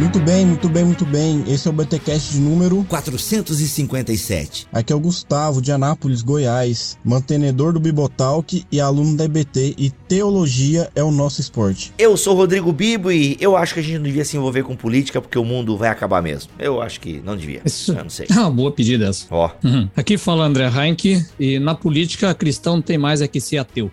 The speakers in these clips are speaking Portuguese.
Muito bem, muito bem, muito bem. Esse é o BTcast de número 457. Aqui é o Gustavo de Anápolis, Goiás, mantenedor do Bibotalk e aluno da EBT e teologia é o nosso esporte. Eu sou o Rodrigo Bibo e eu acho que a gente não devia se envolver com política porque o mundo vai acabar mesmo. Eu acho que não devia. Isso. Eu não sei. Ah, boa pedida essa. Ó. Uhum. Aqui fala André Heinck e na política cristão não tem mais é que ser ateu.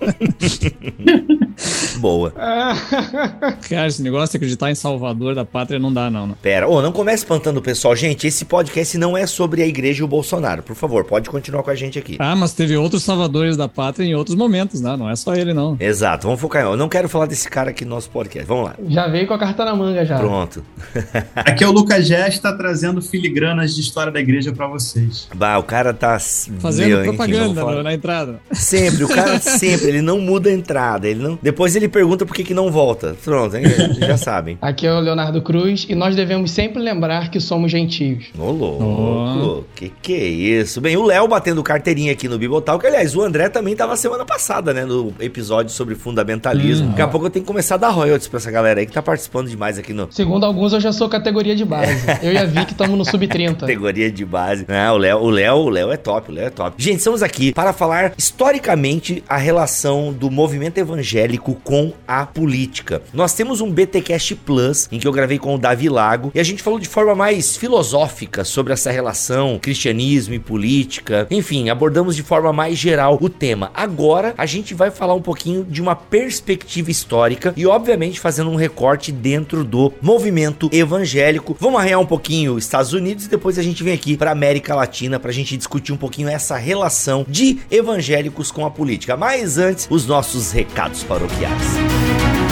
Boa. Cara, esse negócio de acreditar em Salvador da pátria não dá, não. né? Pera, ô, não comece espantando o pessoal. Gente, esse podcast não é sobre a igreja e o Bolsonaro. Por favor, pode continuar com a gente aqui. Ah, mas teve outros salvadores da pátria em outros momentos, né? Não é só ele, não. Exato, vamos focar em. Eu não quero falar desse cara aqui no nosso podcast. Vamos lá. Já veio com a carta na manga já. Pronto. Aqui é o Lucas Gesta trazendo filigranas de história da igreja pra vocês. Bah, o cara tá. Fazendo Meu, propaganda na entrada. Sempre, o cara sempre, ele não muda a entrada. Ele não... Depois ele pergunta por que, que não volta. Pronto, hein? já sabem. Aqui é o Leonardo Cruz e nós devemos sempre lembrar que somos gentios. Ô, louco, que que é isso? Bem, o Léo batendo carteirinha aqui no Bibotal, que aliás, o André também tava semana passada, né, no episódio sobre fundamentalismo. Daqui a pouco eu tenho que começar a dar royalties pra essa galera aí que tá participando demais aqui no Segundo alguns, eu já sou categoria de base. Eu e a Vic estamos no sub-30. categoria de base. Ah, o Léo, o Léo, o Léo é top, o Léo é top. Gente, estamos aqui para falar historicamente a relação do movimento evangélico com a política. Nós temos um BTcast Plus em que eu gravei com o Davi Lago e a gente falou de forma mais filosófica sobre essa relação cristianismo e política. Enfim, abordamos de forma mais geral o tema. Agora a gente vai falar um pouquinho de uma perspectiva histórica e obviamente fazendo um recorte dentro do movimento evangélico. Vamos arranhar um pouquinho os Estados Unidos e depois a gente vem aqui para América Latina para a gente discutir um pouquinho essa relação de evangélicos com a política. Mas antes, os nossos recados paroquiais. E nos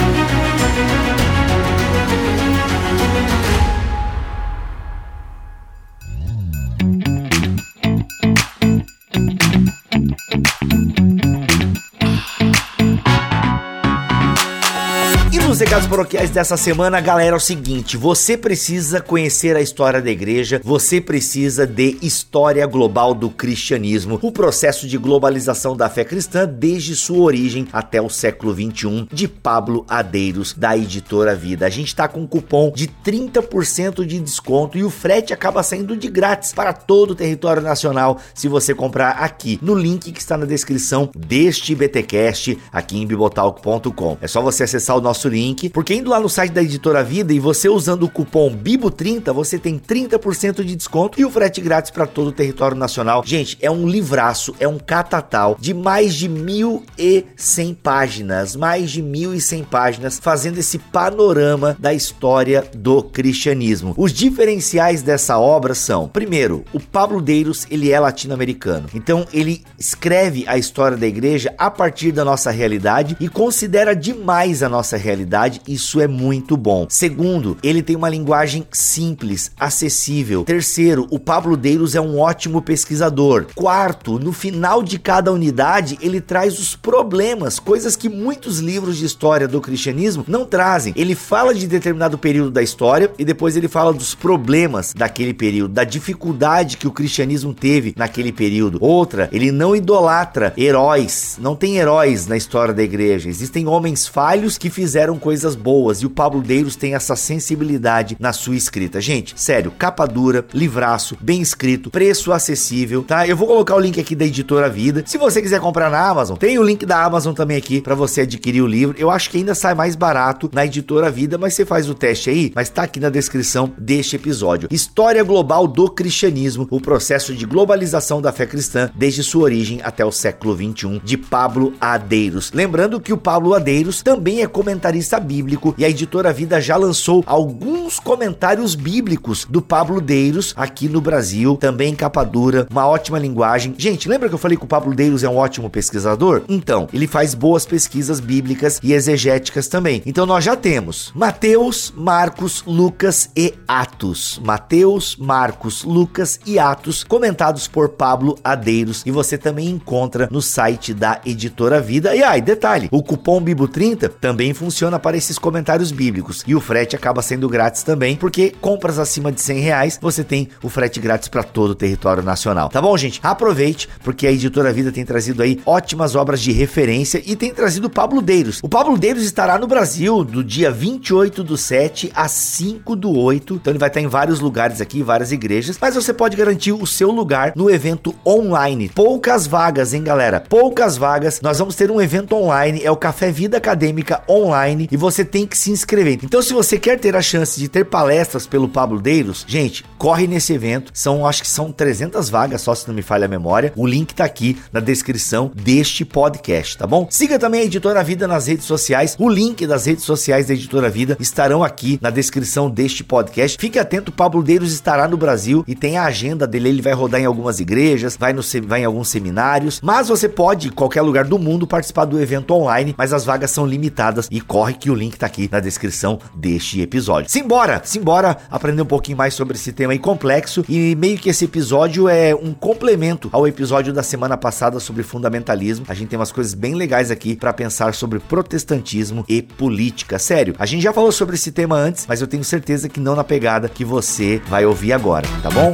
recados paroquiais dessa semana, galera, é o seguinte: você precisa conhecer a história da igreja, você precisa de história global do cristianismo, o processo de globalização da fé cristã desde sua origem até o século 21, de Pablo Adeiros, da editora Vida. A gente tá com um cupom de 30% de desconto e o frete acaba saindo de grátis para todo o território nacional se você comprar aqui no link que está na descrição deste BTcast aqui em bibotalk.com. É só você acessar o nosso link, porque indo lá no site da Editora Vida e você usando o cupom BIBO30, você tem 30% de desconto e o frete grátis para todo o território nacional. Gente, é um livraço, é um catatal de mais de 1.100 páginas, mais de 1.100 páginas, fazendo esse panorama da história do cristianismo. Os diferenciais dessa obra são, primeiro, o Pablo Deiros, ele é latino-americano. Então, ele escreve a história da igreja a partir da nossa realidade e considera demais a nossa realidade. Isso é muito bom. Segundo, ele tem uma linguagem simples, acessível. Terceiro, o Pablo Deiros é um ótimo pesquisador. Quarto, no final de cada unidade, ele traz os problemas, coisas que muitos livros de história do cristianismo não trazem. Ele fala de determinado período da história e depois ele fala dos problemas daquele período, da dificuldade que o cristianismo teve naquele período. Outra, ele não idolatra heróis, não tem heróis na história da igreja. Existem homens falhos que fizeram coisas boas e o Pablo Deiros tem essa sensibilidade na sua escrita. Gente, sério, capa dura, livraço, bem escrito, preço acessível, tá? Eu vou colocar o link aqui da editora Vida. Se você quiser comprar na Amazon, tem o link da Amazon também aqui para você adquirir o livro. Eu acho que ainda sai mais barato na editora Vida, mas você faz o teste aí, mas tá aqui na descrição deste episódio. História global do cristianismo, o processo de globalização da fé cristã desde sua origem até o século 21, de Pablo Adeiros. Lembrando que o Pablo Adeiros também é comentarista bíblico e a editora Vida já lançou alguns comentários bíblicos do Pablo Deiros aqui no Brasil, também em capa dura, uma ótima linguagem. Gente, lembra que eu falei que o Pablo Deiros é um ótimo pesquisador? Então, ele faz boas pesquisas bíblicas e exegéticas também. Então nós já temos Mateus, Marcos, Lucas e Atos. Mateus, Marcos, Lucas e Atos, comentados por Pablo Adeiros e você também encontra no site da Editora Vida. E aí, detalhe, o cupom Bibo30 também funciona para esses comentários bíblicos. E o frete acaba sendo grátis também, porque compras acima de 100 reais, você tem o frete grátis para todo o território nacional. Tá bom, gente? Aproveite, porque a Editora Vida tem trazido aí ótimas obras de referência e tem trazido o Pablo Deiros. O Pablo Deiros estará no Brasil do dia 28 do 7 a 5 do 8. Então ele vai estar em vários lugares aqui, várias igrejas, mas você pode garantir o seu lugar no evento online. Poucas vagas, hein, galera? Poucas vagas. Nós vamos ter um evento online, é o Café Vida Acadêmica Online e você tem que se inscrever. Então, se você quer ter a chance de ter palestras pelo Pablo Deiros, gente, corre nesse evento. São, acho que são 300 vagas, só se não me falha a memória. O link tá aqui na descrição deste podcast, tá bom? Siga também a Editora Vida nas redes sociais. O link das redes sociais da Editora Vida estarão aqui na descrição deste podcast. Fique atento, Pablo Deiros estará no Brasil e tem a agenda dele. Ele vai rodar em algumas igrejas, vai, no, vai em alguns seminários. Mas você pode, em qualquer lugar do mundo, participar do evento online, mas as vagas são limitadas e corre que o link tá aqui na descrição deste episódio. Simbora, simbora aprender um pouquinho mais sobre esse tema aí complexo e meio que esse episódio é um complemento ao episódio da semana passada sobre fundamentalismo. A gente tem umas coisas bem legais aqui para pensar sobre protestantismo e política. Sério, a gente já falou sobre esse tema antes, mas eu tenho certeza que não na pegada que você vai ouvir agora, tá bom?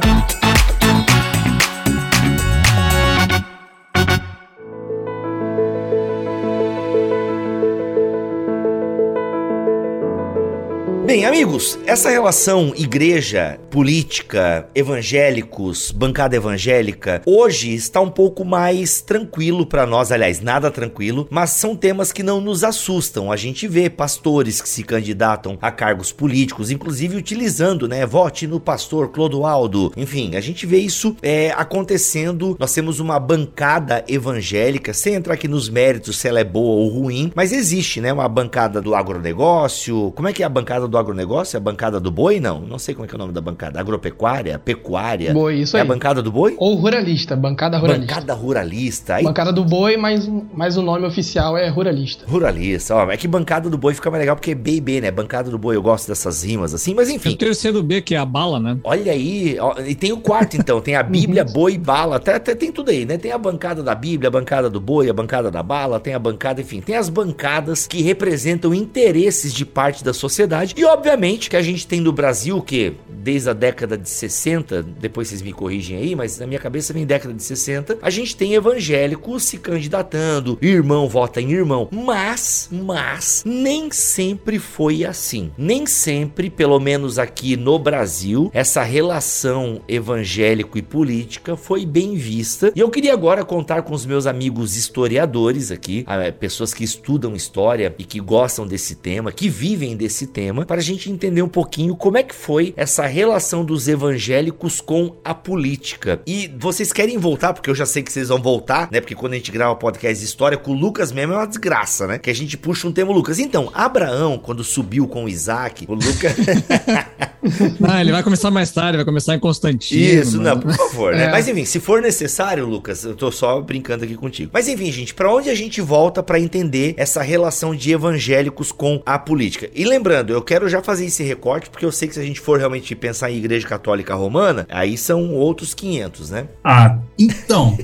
Bem, amigos, essa relação igreja, política, evangélicos, bancada evangélica, hoje está um pouco mais tranquilo para nós, aliás, nada tranquilo, mas são temas que não nos assustam. A gente vê pastores que se candidatam a cargos políticos, inclusive utilizando, né, vote no pastor Clodoaldo. Enfim, a gente vê isso é, acontecendo. Nós temos uma bancada evangélica, sem entrar aqui nos méritos se ela é boa ou ruim, mas existe, né, uma bancada do agronegócio. Como é que é a bancada do agronegócio? É a bancada do boi? Não, não sei como é que é o nome da bancada. Agropecuária? Pecuária? Boi, isso é aí. a bancada do boi? Ou ruralista, bancada ruralista. Bancada ruralista. Aí, Bancada do boi, mas, mas o nome oficial é ruralista. Ruralista, ó, é que bancada do boi fica mais legal porque é B e B, né? Bancada do boi, eu gosto dessas rimas assim, mas E o enfim. terceiro B, que é a bala, né? Olha aí, ó, e tem o quarto então, tem a Bíblia, boi, bala, até, até tem tudo aí, né? Tem a bancada da Bíblia, a bancada do boi, a bancada da bala, tem a bancada, enfim, tem as bancadas que representam interesses de parte da sociedade e obviamente que a gente tem no Brasil que desde a década de 60, depois vocês me corrigem aí, mas na minha cabeça vem década de 60, a gente tem evangélicos se candidatando, irmão vota em irmão, mas, mas nem sempre foi assim. Nem sempre, pelo menos aqui no Brasil, essa relação evangélico e política foi bem vista. E eu queria agora contar com os meus amigos historiadores aqui, ah, pessoas que estudam história e que gostam desse tema, que vivem desse tema, para gente entender um pouquinho como é que foi essa relação dos evangélicos com a política. E vocês querem voltar, porque eu já sei que vocês vão voltar, né? Porque quando a gente grava podcast de história, com o Lucas mesmo é uma desgraça, né? Que a gente puxa um tema Lucas. Então, Abraão, quando subiu com Isaac, o Lucas. Não, ele vai começar mais tarde, vai começar em Constantino. Isso, mano. não, por favor, né? É. Mas enfim, se for necessário, Lucas, eu tô só brincando aqui contigo. Mas enfim, gente, pra onde a gente volta pra entender essa relação de evangélicos com a política? E lembrando, eu quero já fazer esse recorte, porque eu sei que se a gente for realmente pensar em Igreja Católica Romana, aí são outros 500, né? Ah, então,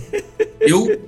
eu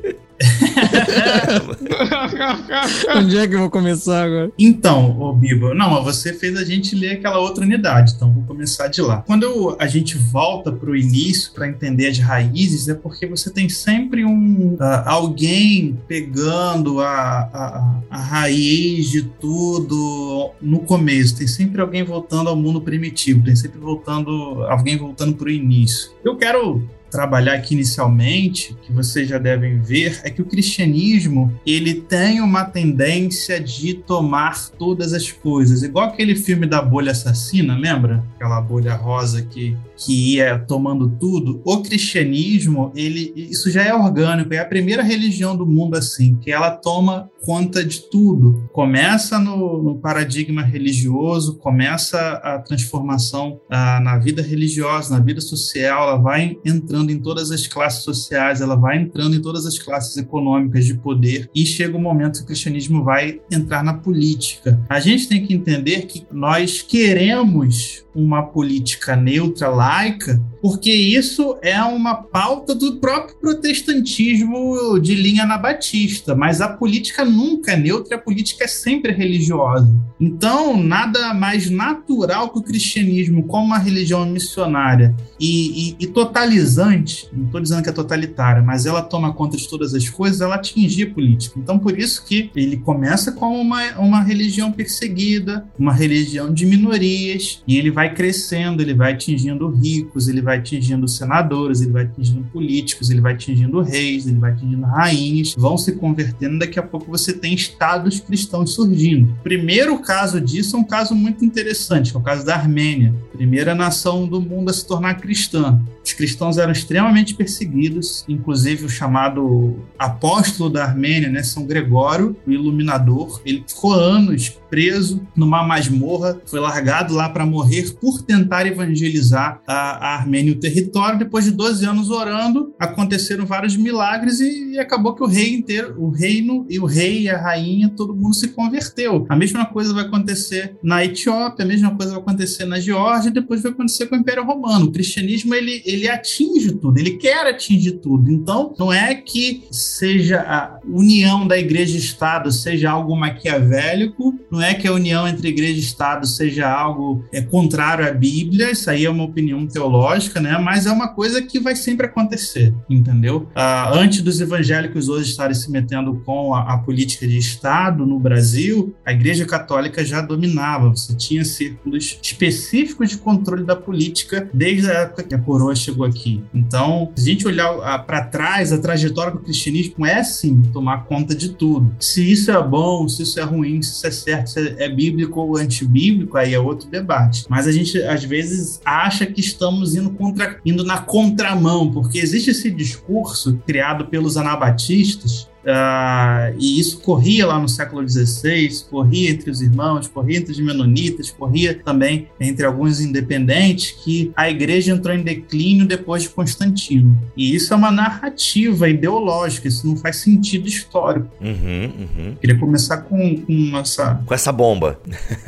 Onde é que eu vou começar agora? Então, ô Biba, não, você fez a gente ler aquela outra unidade, então vou começar de lá. Quando eu- a gente volta para o início para entender as raízes, é porque você tem sempre um ah, alguém pegando a, a, a raiz de tudo no começo. Tem sempre alguém voltando ao mundo primitivo, tem sempre voltando alguém voltando para o início. Eu quero trabalhar aqui inicialmente, que vocês já devem ver, é que o cristianismo ele tem uma tendência de tomar todas as coisas, igual aquele filme da bolha assassina, lembra? Aquela bolha rosa que que ia tomando tudo. O cristianismo, ele isso já é orgânico, é a primeira religião do mundo assim, que ela toma conta de tudo. Começa no, no paradigma religioso, começa a transformação ah, na vida religiosa, na vida social, ela vai entrando em todas as classes sociais, ela vai entrando em todas as classes econômicas de poder e chega o momento que o cristianismo vai entrar na política. A gente tem que entender que nós queremos uma política neutra, laica, porque isso é uma pauta do próprio protestantismo de linha anabatista, mas a política nunca é neutra, a política é sempre religiosa. Então, nada mais natural que o cristianismo, como uma religião missionária e, e, e totalizante, não estou dizendo que é totalitária, mas ela toma conta de todas as coisas, ela atingir a política. Então, por isso que ele começa como uma, uma religião perseguida, uma religião de minorias, e ele vai crescendo, ele vai atingindo ricos, ele vai atingindo senadores, ele vai atingindo políticos, ele vai atingindo reis, ele vai atingindo rainhas, vão se convertendo, daqui a pouco você tem estados cristãos surgindo. Primeiro caso disso é um caso muito interessante, que é o caso da Armênia, primeira nação do mundo a se tornar cristã. Os cristãos eram extremamente perseguidos, inclusive o chamado apóstolo da Armênia, né, São Gregório, o iluminador, ele ficou anos preso numa masmorra, foi largado lá para morrer por tentar evangelizar a, a Armênia e o território. Depois de 12 anos orando, aconteceram vários milagres e, e acabou que o rei inteiro, o reino e o rei e a rainha, todo mundo se converteu. A mesma coisa vai acontecer na Etiópia, a mesma coisa vai acontecer na Geórgia, depois vai acontecer com o Império Romano. O cristianismo ele, ele atinge tudo, ele quer atingir tudo. Então, não é que seja a união da igreja e Estado seja algo maquiavélico, não é que a união entre igreja e Estado seja algo é, contrário à Bíblia, isso aí é uma opinião teológica, né? Mas é uma coisa que vai sempre acontecer, entendeu? Ah, antes dos evangélicos hoje estarem se metendo com a, a política de Estado no Brasil, a Igreja Católica já dominava. Você tinha círculos específicos de controle da política desde a época que a coroa chegou aqui. Então, se a gente olhar para trás, a trajetória do cristianismo é sim tomar conta de tudo. Se isso é bom, se isso é ruim, se isso é certo, se é bíblico ou antibíblico, aí é outro debate. Mas a gente às vezes acha que estamos indo contra, indo na contramão, porque existe esse discurso criado pelos anabatistas Uh, e isso corria lá no século XVI, corria entre os irmãos, corria entre os menonitas, corria também entre alguns independentes, que a igreja entrou em declínio depois de Constantino. E isso é uma narrativa ideológica, isso não faz sentido histórico. Uhum, uhum. Queria começar com, com essa. Com essa bomba.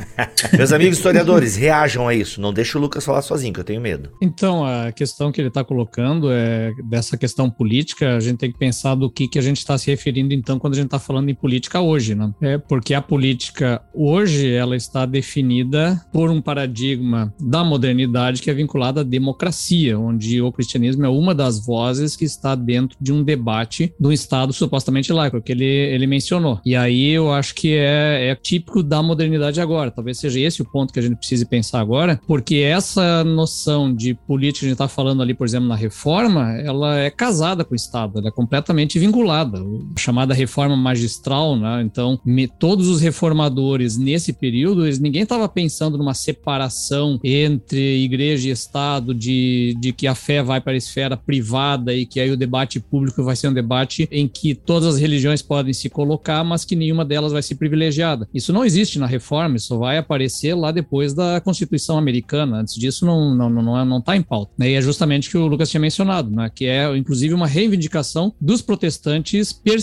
Meus amigos historiadores, reajam a isso. Não deixa o Lucas falar sozinho, que eu tenho medo. Então, a questão que ele está colocando é dessa questão política, a gente tem que pensar do que, que a gente está se referindo referindo então quando a gente está falando em política hoje, né? É porque a política hoje ela está definida por um paradigma da modernidade que é vinculado à democracia, onde o cristianismo é uma das vozes que está dentro de um debate do Estado supostamente laico, que ele, ele mencionou. E aí eu acho que é, é típico da modernidade agora. Talvez seja esse o ponto que a gente precise pensar agora, porque essa noção de política que a gente está falando ali, por exemplo, na reforma, ela é casada com o Estado, ela é completamente vinculada chamada reforma magistral, né? Então, me, todos os reformadores nesse período, eles, ninguém estava pensando numa separação entre igreja e Estado, de, de que a fé vai para a esfera privada e que aí o debate público vai ser um debate em que todas as religiões podem se colocar, mas que nenhuma delas vai ser privilegiada. Isso não existe na reforma, isso vai aparecer lá depois da Constituição Americana. Antes disso, não não não não está em pauta. E é justamente o que o Lucas tinha mencionado, né? Que é inclusive uma reivindicação dos protestantes perseguidos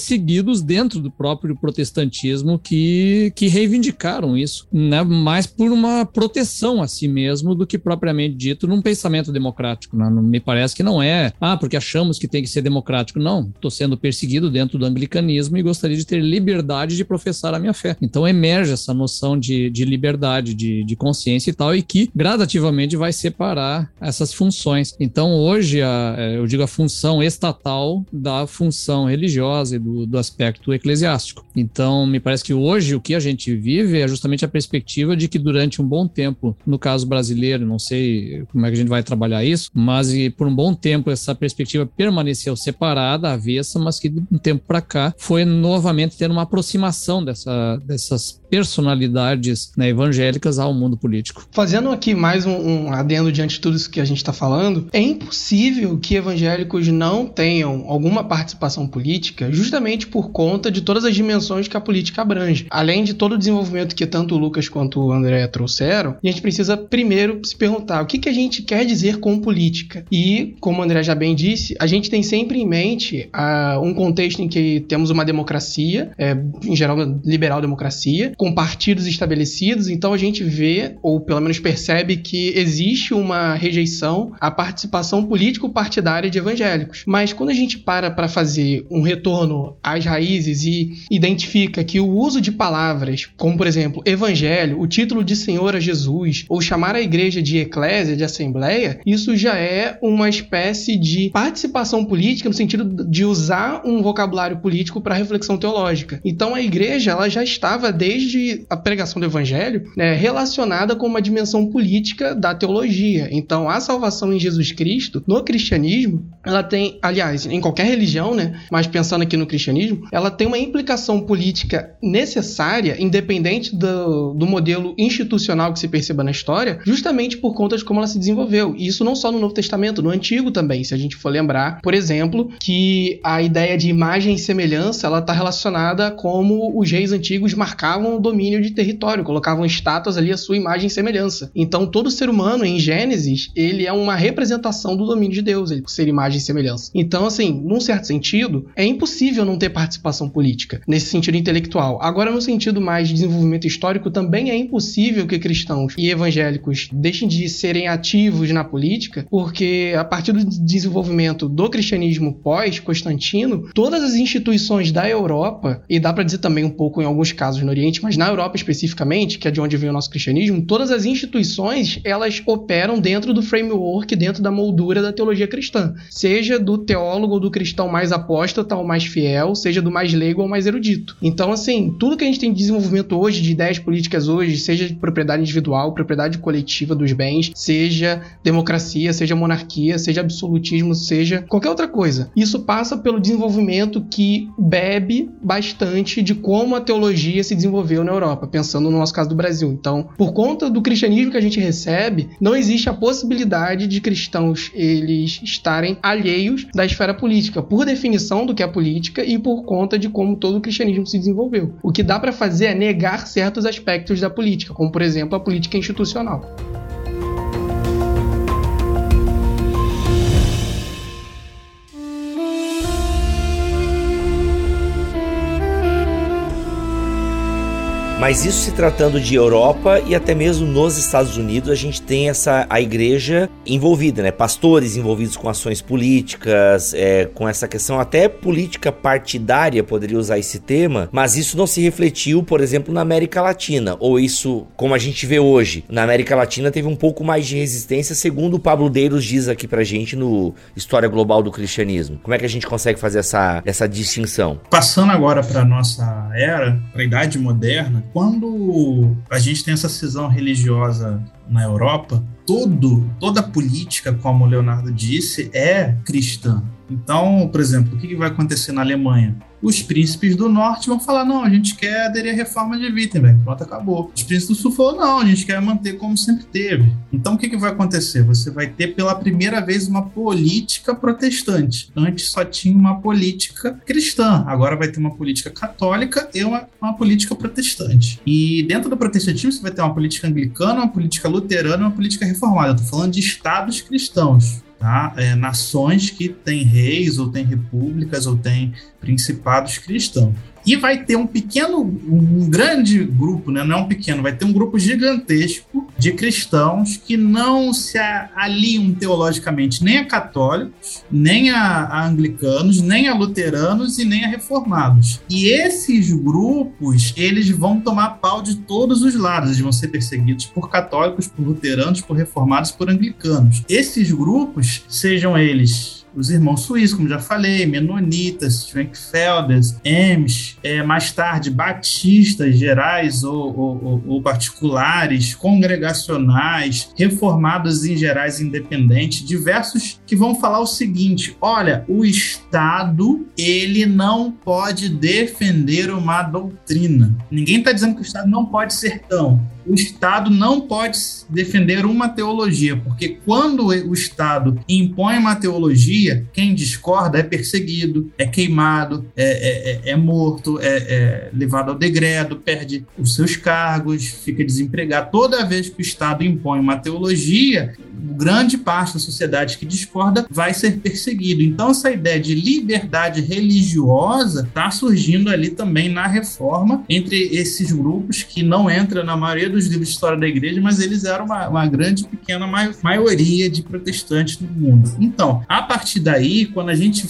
dentro do próprio protestantismo que, que reivindicaram isso, né? mais por uma proteção a si mesmo do que propriamente dito num pensamento democrático. Né? Me parece que não é, ah, porque achamos que tem que ser democrático. Não, estou sendo perseguido dentro do anglicanismo e gostaria de ter liberdade de professar a minha fé. Então emerge essa noção de, de liberdade, de, de consciência e tal, e que gradativamente vai separar essas funções. Então hoje, a, eu digo a função estatal da função religiosa e do do, aspecto eclesiástico. Então, me parece que hoje o que a gente vive é justamente a perspectiva de que durante um bom tempo, no caso brasileiro, não sei como é que a gente vai trabalhar isso, mas por um bom tempo essa perspectiva permaneceu separada, avessa, mas que de um tempo para cá foi novamente tendo uma aproximação dessa, dessas personalidades né, evangélicas ao mundo político. Fazendo aqui mais um, um adendo diante de tudo isso que a gente está falando, é impossível que evangélicos não tenham alguma participação política justamente por conta de todas as dimensões que a política abrange. Além de todo o desenvolvimento que tanto o Lucas quanto o André trouxeram, a gente precisa primeiro se perguntar o que, que a gente quer dizer com política. E, como o André já bem disse, a gente tem sempre em mente uh, um contexto em que temos uma democracia, é, em geral liberal democracia, com partidos estabelecidos, então a gente vê, ou pelo menos percebe, que existe uma rejeição à participação político-partidária de evangélicos. Mas quando a gente para para fazer um retorno as raízes e identifica que o uso de palavras, como por exemplo, evangelho, o título de Senhor a Jesus, ou chamar a igreja de eclésia, de assembleia, isso já é uma espécie de participação política no sentido de usar um vocabulário político para reflexão teológica. Então a igreja ela já estava desde a pregação do evangelho né, relacionada com uma dimensão política da teologia. Então a salvação em Jesus Cristo, no cristianismo, ela tem, aliás, em qualquer religião, né, mas pensando aqui no cristianismo, ela tem uma implicação política necessária, independente do, do modelo institucional que se perceba na história, justamente por conta de como ela se desenvolveu. E isso não só no Novo Testamento, no Antigo também, se a gente for lembrar, por exemplo, que a ideia de imagem e semelhança ela está relacionada como os reis antigos marcavam o domínio de território, colocavam estátuas ali a sua imagem e semelhança. Então todo ser humano em Gênesis ele é uma representação do domínio de Deus, ele ser imagem e semelhança. Então assim, num certo sentido, é impossível não ter participação política nesse sentido intelectual. Agora no sentido mais de desenvolvimento histórico também é impossível que cristãos e evangélicos deixem de serem ativos na política, porque a partir do desenvolvimento do cristianismo pós-Constantino, todas as instituições da Europa, e dá para dizer também um pouco em alguns casos no Oriente, mas na Europa especificamente, que é de onde vem o nosso cristianismo, todas as instituições elas operam dentro do framework, dentro da moldura da teologia cristã, seja do teólogo ou do cristão mais apóstata ou mais fiel, seja do mais leigo ou mais erudito. Então, assim, tudo que a gente tem de desenvolvimento hoje, de ideias políticas hoje, seja de propriedade individual, propriedade coletiva dos bens, seja democracia, seja monarquia, seja absolutismo, seja qualquer outra coisa. Isso passa pelo desenvolvimento que bebe bastante de como a teologia se desenvolveu na Europa, pensando no nosso caso do Brasil. Então, por conta do cristianismo que a gente recebe, não existe a possibilidade de cristãos eles estarem alheios da esfera política, por definição do que é política e por conta de como todo o cristianismo se desenvolveu. O que dá para fazer é negar certos aspectos da política, como por exemplo a política institucional. Mas isso se tratando de Europa e até mesmo nos Estados Unidos, a gente tem essa a igreja envolvida, né? Pastores envolvidos com ações políticas, é, com essa questão até política partidária, poderia usar esse tema, mas isso não se refletiu, por exemplo, na América Latina, ou isso, como a gente vê hoje, na América Latina teve um pouco mais de resistência, segundo o Pablo Deiros diz aqui pra gente no História Global do Cristianismo. Como é que a gente consegue fazer essa, essa distinção? Passando agora para nossa era, para a Idade Moderna, quando a gente tem essa cisão religiosa na Europa, todo, toda política, como o Leonardo disse, é cristã. Então, por exemplo, o que vai acontecer na Alemanha? Os príncipes do norte vão falar: não, a gente quer aderir à reforma de Wittenberg. Pronto, acabou. Os príncipes do sul falaram: não, a gente quer manter como sempre teve. Então, o que, que vai acontecer? Você vai ter pela primeira vez uma política protestante. Antes só tinha uma política cristã, agora vai ter uma política católica e uma, uma política protestante. E dentro do protestantismo, você vai ter uma política anglicana, uma política luterana e uma política reformada. Eu tô falando de estados cristãos tá? É, nações que têm reis, ou têm repúblicas, ou têm principados cristãos. E vai ter um pequeno, um grande grupo, né? não é um pequeno, vai ter um grupo gigantesco de cristãos que não se aliam teologicamente nem a católicos, nem a, a anglicanos, nem a luteranos e nem a reformados. E esses grupos, eles vão tomar pau de todos os lados, eles vão ser perseguidos por católicos, por luteranos, por reformados, por anglicanos. Esses grupos, sejam eles os irmãos suíços, como já falei, menonitas, Schwenkfelders, Ems, é, mais tarde batistas gerais ou, ou, ou, particulares, congregacionais, reformados em gerais independentes, diversos que vão falar o seguinte: olha, o Estado ele não pode defender uma doutrina. Ninguém está dizendo que o Estado não pode ser tão o Estado não pode defender uma teologia, porque quando o Estado impõe uma teologia, quem discorda é perseguido, é queimado, é, é, é, é morto, é, é, levado ao degredo, perde os seus cargos, fica desempregado. Toda vez que o Estado impõe uma teologia, grande parte da sociedade que discorda vai ser perseguido. Então, essa ideia de liberdade religiosa está surgindo ali também na reforma entre esses grupos que não entram na maioria dos livros de história da igreja, mas eles eram uma, uma grande, pequena maioria de protestantes no mundo. Então, a partir daí, quando a gente.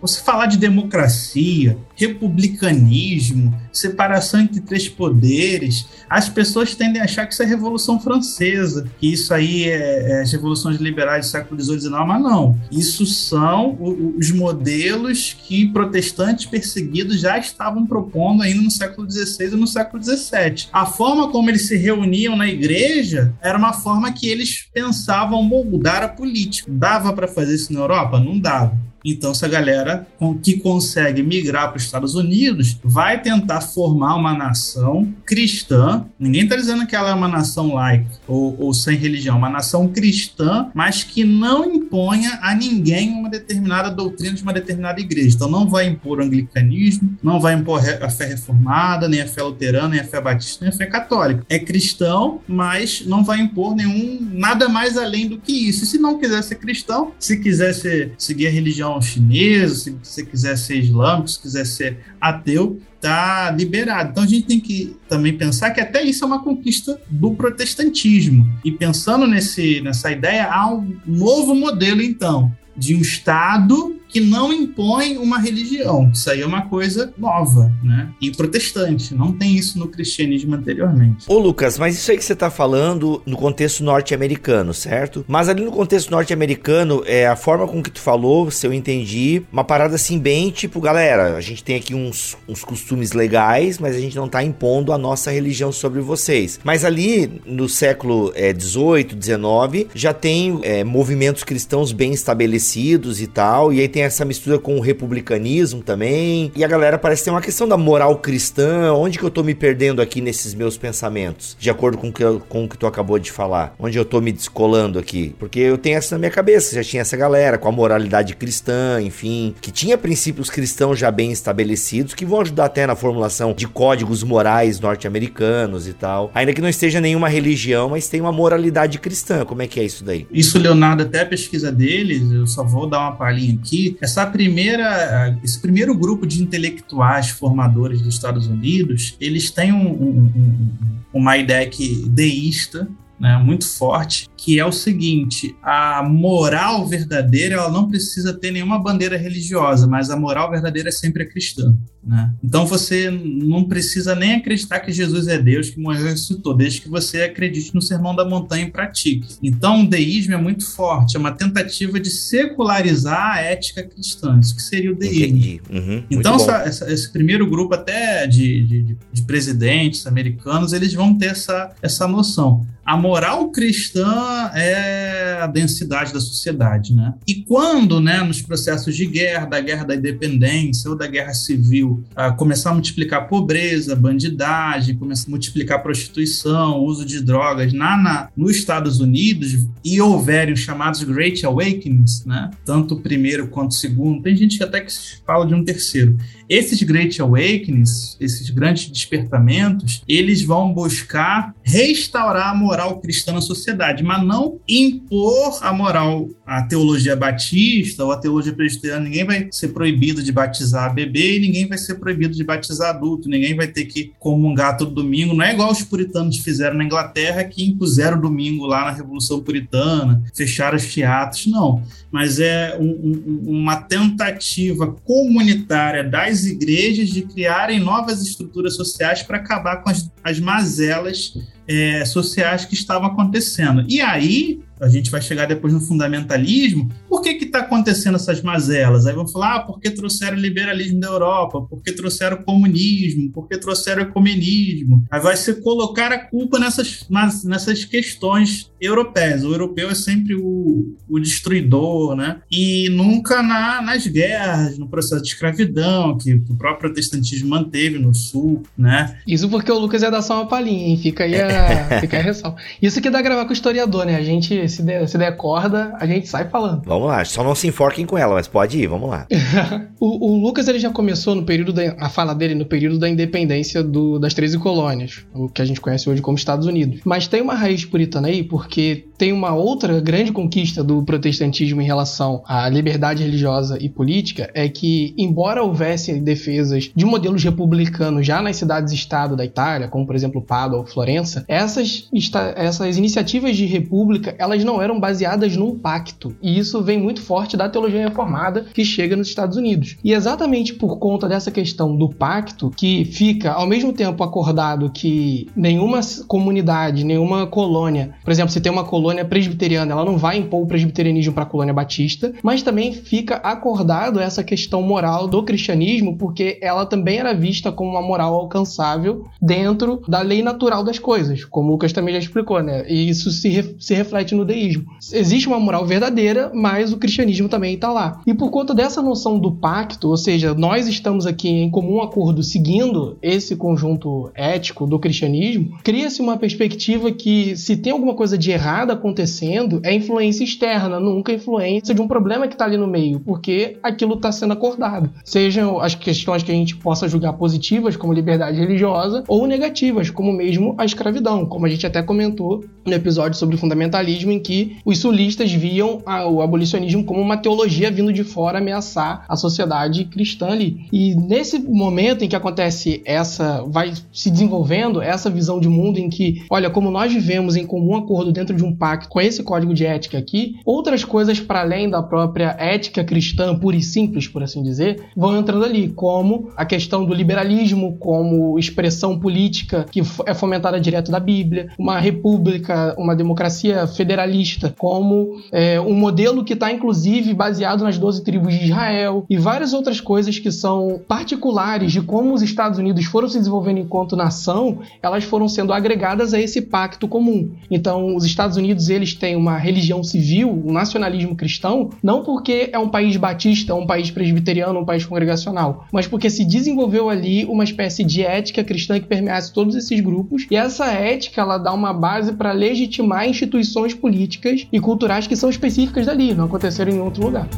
Você falar de democracia, republicanismo, separação entre três poderes, as pessoas tendem a achar que isso é Revolução Francesa, que isso aí é, é as revoluções liberais do século XVIII e XIX, mas não. Isso são os modelos que protestantes perseguidos já estavam propondo ainda no século XVI e no século XVII. A forma como eles se reuniam na igreja era uma forma que eles pensavam moldar a política. Dava para fazer isso na Europa? Não dava. Então, essa galera que consegue migrar para os Estados Unidos vai tentar formar uma nação cristã. Ninguém está dizendo que ela é uma nação laica ou, ou sem religião, uma nação cristã, mas que não imponha a ninguém uma determinada doutrina de uma determinada igreja. Então, não vai impor o anglicanismo, não vai impor a fé reformada, nem a fé luterana, nem a fé batista, nem a fé católica. É cristão, mas não vai impor nenhum nada mais além do que isso. E se não quiser ser cristão, se quiser ser, seguir a religião chinês, se você quiser ser islâmico, se quiser ser ateu, tá liberado. Então a gente tem que também pensar que até isso é uma conquista do protestantismo. E pensando nesse, nessa ideia, há um novo modelo, então, de um Estado que não impõe uma religião. Isso aí é uma coisa nova, né? E protestante. Não tem isso no cristianismo anteriormente. Ô, Lucas, mas isso aí que você tá falando no contexto norte-americano, certo? Mas ali no contexto norte-americano, é a forma com que tu falou, se eu entendi, uma parada assim bem tipo, galera, a gente tem aqui uns, uns costumes legais, mas a gente não tá impondo a nossa religião sobre vocês. Mas ali no século é, 18, 19, já tem é, movimentos cristãos bem estabelecidos e tal, e aí tem essa mistura com o republicanismo também. E a galera parece ter uma questão da moral cristã. Onde que eu tô me perdendo aqui nesses meus pensamentos? De acordo com, que com o que tu acabou de falar. Onde eu tô me descolando aqui? Porque eu tenho essa na minha cabeça. Já tinha essa galera com a moralidade cristã, enfim. Que tinha princípios cristãos já bem estabelecidos. Que vão ajudar até na formulação de códigos morais norte-americanos e tal. Ainda que não esteja nenhuma religião, mas tem uma moralidade cristã. Como é que é isso daí? Isso, Leonardo, até a pesquisa deles, eu só vou dar uma palhinha aqui essa primeira, esse primeiro grupo de intelectuais formadores dos Estados Unidos, eles têm um, um, um, uma ideia que deísta, né, muito forte, que é o seguinte: a moral verdadeira ela não precisa ter nenhuma bandeira religiosa, mas a moral verdadeira é sempre a cristã. Né? Então você não precisa nem acreditar que Jesus é Deus que morreu e ressuscitou, desde que você acredite no Sermão da Montanha e pratique. Então o deísmo é muito forte, é uma tentativa de secularizar a ética cristã. Isso que seria o deísmo. Uhum, então essa, essa, esse primeiro grupo até de, de, de presidentes americanos, eles vão ter essa, essa noção. A moral cristã é a densidade da sociedade, né? E quando, né, nos processos de guerra, da guerra da independência ou da guerra civil, a começar a multiplicar pobreza, bandidagem, começar a multiplicar prostituição, uso de drogas na, na, nos Estados Unidos e houverem os chamados Great Awakenings, né? Tanto o primeiro quanto o segundo, tem gente que até que fala de um terceiro. Esses Great Awakenings, esses grandes despertamentos, eles vão buscar restaurar a moral cristã na sociedade, mas não impor a moral, a teologia batista ou a teologia presbiteriana. Ninguém vai ser proibido de batizar bebê e ninguém vai ser proibido de batizar adulto. Ninguém vai ter que comungar todo domingo. Não é igual os puritanos fizeram na Inglaterra, que impuseram domingo lá na Revolução Puritana, fecharam os teatros. Não. Mas é um, um, uma tentativa comunitária das as igrejas de criarem novas estruturas sociais para acabar com as, as mazelas é, sociais que estavam acontecendo. E aí, a gente vai chegar depois no fundamentalismo, por que está acontecendo essas mazelas? Aí vão falar, ah, porque trouxeram liberalismo da Europa, porque trouxeram comunismo, porque trouxeram ecumenismo. Aí vai se colocar a culpa nessas, nessas questões europeias. O europeu é sempre o, o destruidor, né? E nunca na, nas guerras, no processo de escravidão, que, que o próprio protestantismo manteve no sul, né? Isso porque o Lucas ia dar só uma palhinha, hein? Fica aí a, fica a ressalva. Isso que dá gravar com o historiador, né? A gente se der, se der corda, a gente sai falando. Vamos lá, só não se enforquem com ela, mas pode ir, vamos lá. o, o, Lucas ele já começou no período da, a fala dele no período da independência do, das 13 colônias, o que a gente conhece hoje como Estados Unidos. Mas tem uma raiz puritana aí, porque کھی tem uma outra grande conquista do protestantismo em relação à liberdade religiosa e política, é que, embora houvesse defesas de modelos republicanos já nas cidades-estado da Itália, como por exemplo Pádua ou Florença, essas, essas iniciativas de república elas não eram baseadas num pacto. E isso vem muito forte da teologia reformada que chega nos Estados Unidos. E exatamente por conta dessa questão do pacto, que fica ao mesmo tempo acordado que nenhuma comunidade, nenhuma colônia, por exemplo, se tem uma colônia presbiteriana, ela não vai impor o presbiterianismo para a colônia batista, mas também fica acordado essa questão moral do cristianismo, porque ela também era vista como uma moral alcançável dentro da lei natural das coisas, como o Lucas também já explicou, né? E isso se, re se reflete no deísmo. Existe uma moral verdadeira, mas o cristianismo também está lá. E por conta dessa noção do pacto, ou seja, nós estamos aqui em comum acordo seguindo esse conjunto ético do cristianismo, cria-se uma perspectiva que se tem alguma coisa de errado acontecendo, é influência externa, nunca influência de um problema que está ali no meio, porque aquilo está sendo acordado. Sejam as questões que a gente possa julgar positivas, como liberdade religiosa, ou negativas, como mesmo a escravidão, como a gente até comentou no episódio sobre fundamentalismo, em que os sulistas viam o abolicionismo como uma teologia vindo de fora ameaçar a sociedade cristã ali. E nesse momento em que acontece essa, vai se desenvolvendo essa visão de mundo em que, olha, como nós vivemos em comum acordo dentro de um com esse código de ética aqui, outras coisas para além da própria ética cristã pura e simples, por assim dizer, vão entrando ali, como a questão do liberalismo como expressão política que é fomentada direto da Bíblia, uma república, uma democracia federalista como é, um modelo que está inclusive baseado nas 12 tribos de Israel e várias outras coisas que são particulares de como os Estados Unidos foram se desenvolvendo enquanto nação, elas foram sendo agregadas a esse pacto comum. Então, os Estados Unidos eles têm uma religião civil, um nacionalismo cristão, não porque é um país batista, um país presbiteriano, um país congregacional, mas porque se desenvolveu ali uma espécie de ética cristã que permeasse todos esses grupos, e essa ética ela dá uma base para legitimar instituições políticas e culturais que são específicas dali, não aconteceram em outro lugar.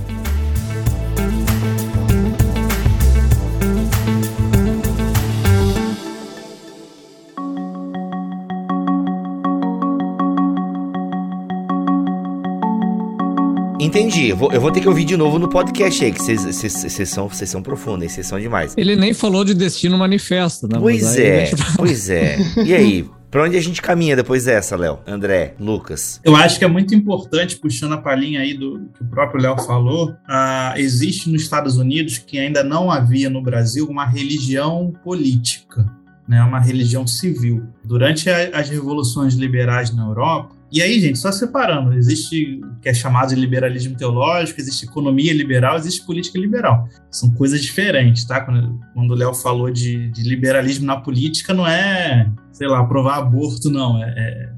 Entendi. Eu vou, eu vou, ter que ouvir de novo no podcast aí, que vocês são, são profundos, vocês são demais. Ele nem falou de Destino Manifesto, né? Pois é, gente... pois é. E aí? Pra onde a gente caminha depois dessa, Léo? André, Lucas? Eu acho que é muito importante, puxando a palhinha aí do que o próprio Léo falou, uh, existe nos Estados Unidos, que ainda não havia no Brasil, uma religião política, né, uma religião civil. Durante a, as revoluções liberais na Europa, e aí, gente, só separando, existe o que é chamado de liberalismo teológico, existe economia liberal, existe política liberal. São coisas diferentes, tá? Quando, quando o Léo falou de, de liberalismo na política, não é sei lá, aprovar aborto, não. É, é,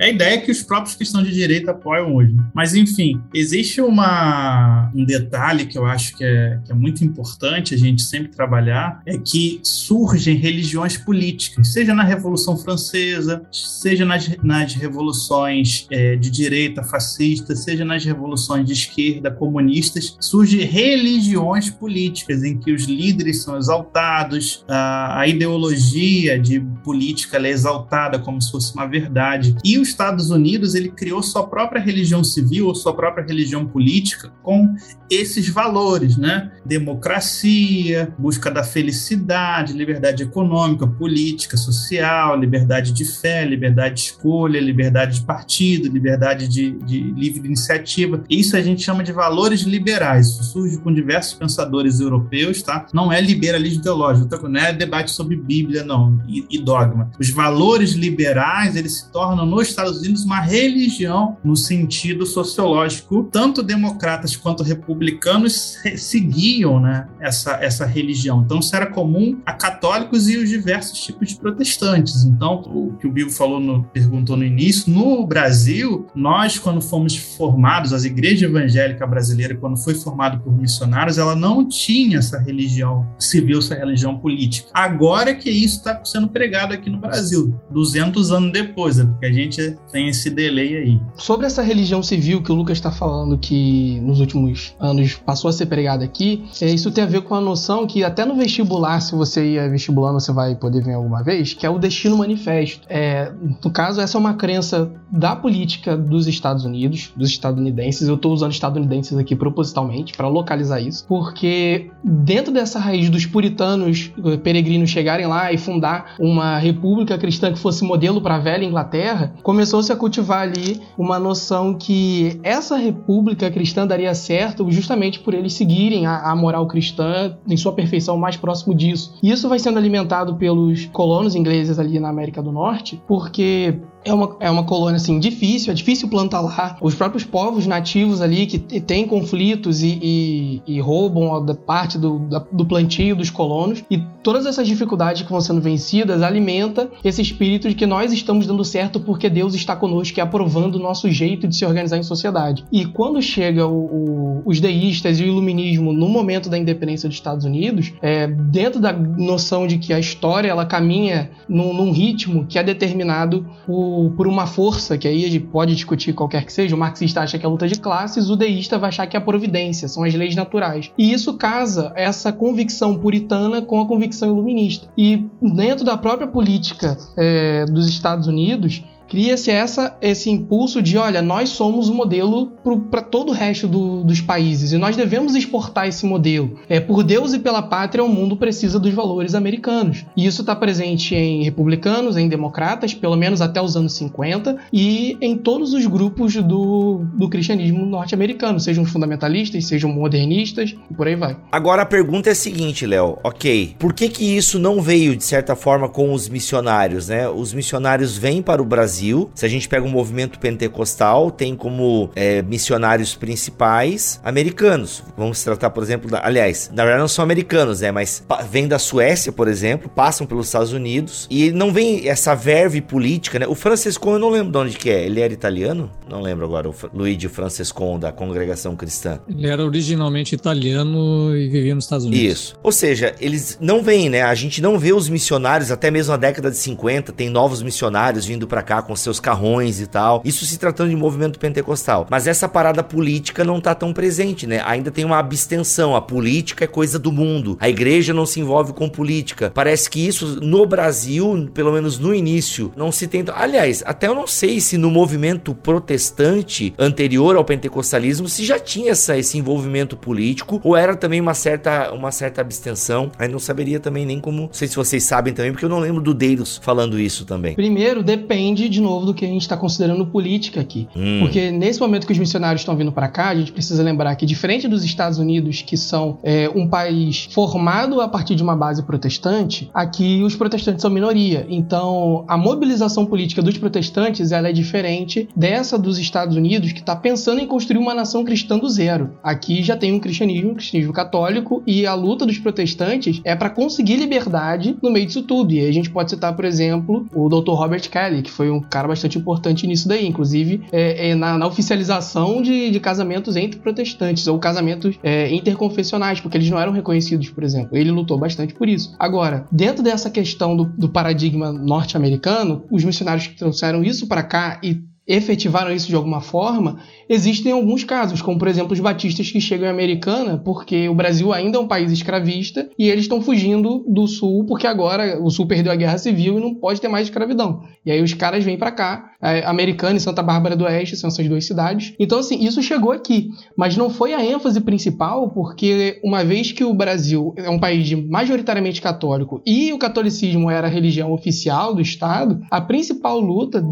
é, a ideia que os próprios cristãos de direita apoiam hoje. Mas, enfim, existe uma, um detalhe que eu acho que é, que é muito importante a gente sempre trabalhar, é que surgem religiões políticas, seja na Revolução Francesa, seja nas, nas revoluções é, de direita fascista, seja nas revoluções de esquerda comunistas, surgem religiões políticas em que os líderes são exaltados, a, a ideologia de política ela é exaltada como se fosse uma verdade. E os Estados Unidos, ele criou sua própria religião civil ou sua própria religião política com esses valores, né? Democracia, busca da felicidade, liberdade econômica, política, social, liberdade de fé, liberdade de escolha, liberdade de partido, liberdade de, de livre iniciativa. Isso a gente chama de valores liberais. Isso surge com diversos pensadores europeus, tá? Não é liberalismo teológico, não é debate sobre Bíblia, não, e, e dogma. Os valores liberais, eles se tornam nos Estados Unidos uma religião no sentido sociológico. Tanto democratas quanto republicanos seguiam né, essa, essa religião. Então, isso era comum a católicos e os diversos tipos de protestantes. Então, o que o Bill falou, no, perguntou no início, no Brasil, nós, quando fomos formados, as igrejas evangélicas brasileiras, quando foi formada por missionários, ela não tinha essa religião civil, essa religião política. Agora que isso está sendo pregado aqui no Brasil. Brasil, 200 anos depois, é porque a gente tem esse delay aí. Sobre essa religião civil que o Lucas está falando que nos últimos anos passou a ser pregada aqui, é, isso tem a ver com a noção que até no vestibular, se você ir vestibulando, você vai poder ver alguma vez, que é o destino manifesto. É, no caso, essa é uma crença da política dos Estados Unidos, dos estadunidenses. Eu estou usando estadunidenses aqui propositalmente para localizar isso, porque dentro dessa raiz dos puritanos eh, peregrinos chegarem lá e fundar uma república cristã que fosse modelo para a velha Inglaterra, começou-se a cultivar ali uma noção que essa república cristã daria certo justamente por eles seguirem a, a moral cristã em sua perfeição mais próximo disso. E isso vai sendo alimentado pelos colonos ingleses ali na América do Norte, porque é uma, é uma colônia assim difícil, é difícil plantar lá. Os próprios povos nativos ali que têm conflitos e, e, e roubam da parte do, da, do plantio dos colonos e todas essas dificuldades que vão sendo vencidas alimenta esse espírito de que nós estamos dando certo porque Deus está conosco e aprovando o nosso jeito de se organizar em sociedade. E quando chega o, o, os deístas e o iluminismo no momento da independência dos Estados Unidos, é, dentro da noção de que a história ela caminha num, num ritmo que é determinado por por, uma força, que aí a gente pode discutir qualquer que seja, o marxista acha que é a luta de classes, o deísta vai achar que é a providência, são as leis naturais. E isso casa essa convicção puritana com a convicção iluminista. E dentro da própria política é, dos Estados Unidos, cria-se essa esse impulso de, olha, nós somos o modelo para todo o resto do, dos países e nós devemos exportar esse modelo. É por Deus e pela pátria o mundo precisa dos valores americanos. E isso está presente em republicanos, em democratas, pelo menos até os anos 50 e em todos os grupos do, do cristianismo norte-americano, sejam fundamentalistas, sejam modernistas e por aí vai. Agora a pergunta é a seguinte, Léo. Ok, por que que isso não veio de certa forma com os missionários, né? Os missionários vêm para o Brasil Brasil. Se a gente pega o um movimento pentecostal, tem como é, missionários principais americanos. Vamos tratar, por exemplo, da, aliás, na verdade não são americanos, né? Mas vêm da Suécia, por exemplo, passam pelos Estados Unidos e não vem essa verve política, né? O Francescon, eu não lembro de onde que é. Ele era italiano? Não lembro agora. O Luigi Francescon, da congregação cristã. Ele era originalmente italiano e vivia nos Estados Unidos. Isso. Ou seja, eles não vêm, né? A gente não vê os missionários, até mesmo na década de 50, tem novos missionários vindo para cá com seus carrões e tal. Isso se tratando de movimento pentecostal. Mas essa parada política não tá tão presente, né? Ainda tem uma abstenção. A política é coisa do mundo. A igreja não se envolve com política. Parece que isso no Brasil, pelo menos no início, não se tenta. Aliás, até eu não sei se no movimento protestante anterior ao pentecostalismo se já tinha essa, esse envolvimento político ou era também uma certa, uma certa abstenção. Aí não saberia também nem como. Não sei se vocês sabem também, porque eu não lembro do Deiros falando isso também. Primeiro, depende de novo do que a gente está considerando política aqui. Hum. Porque nesse momento que os missionários estão vindo para cá, a gente precisa lembrar que, diferente dos Estados Unidos, que são é, um país formado a partir de uma base protestante, aqui os protestantes são minoria. Então, a mobilização política dos protestantes ela é diferente dessa dos Estados Unidos, que está pensando em construir uma nação cristã do zero. Aqui já tem um cristianismo, um cristianismo católico, e a luta dos protestantes é para conseguir liberdade no meio disso tudo. E aí a gente pode citar, por exemplo, o Dr. Robert Kelly, que foi um cara bastante importante nisso daí, inclusive é, é na, na, oficialização de, de, casamentos entre protestantes ou casamentos é, interconfessionais, porque eles não eram reconhecidos, por exemplo. Ele lutou bastante por isso. Agora, dentro dessa questão do, do paradigma norte-americano, os missionários que trouxeram isso para cá e efetivaram isso de alguma forma, existem alguns casos, como por exemplo os batistas que chegam em Americana, porque o Brasil ainda é um país escravista e eles estão fugindo do Sul porque agora o Sul perdeu a guerra civil e não pode ter mais escravidão. E aí os caras vêm para cá, é, Americana e Santa Bárbara do Oeste são essas duas cidades. Então assim, isso chegou aqui, mas não foi a ênfase principal, porque uma vez que o Brasil é um país majoritariamente católico e o catolicismo era a religião oficial do Estado, a principal luta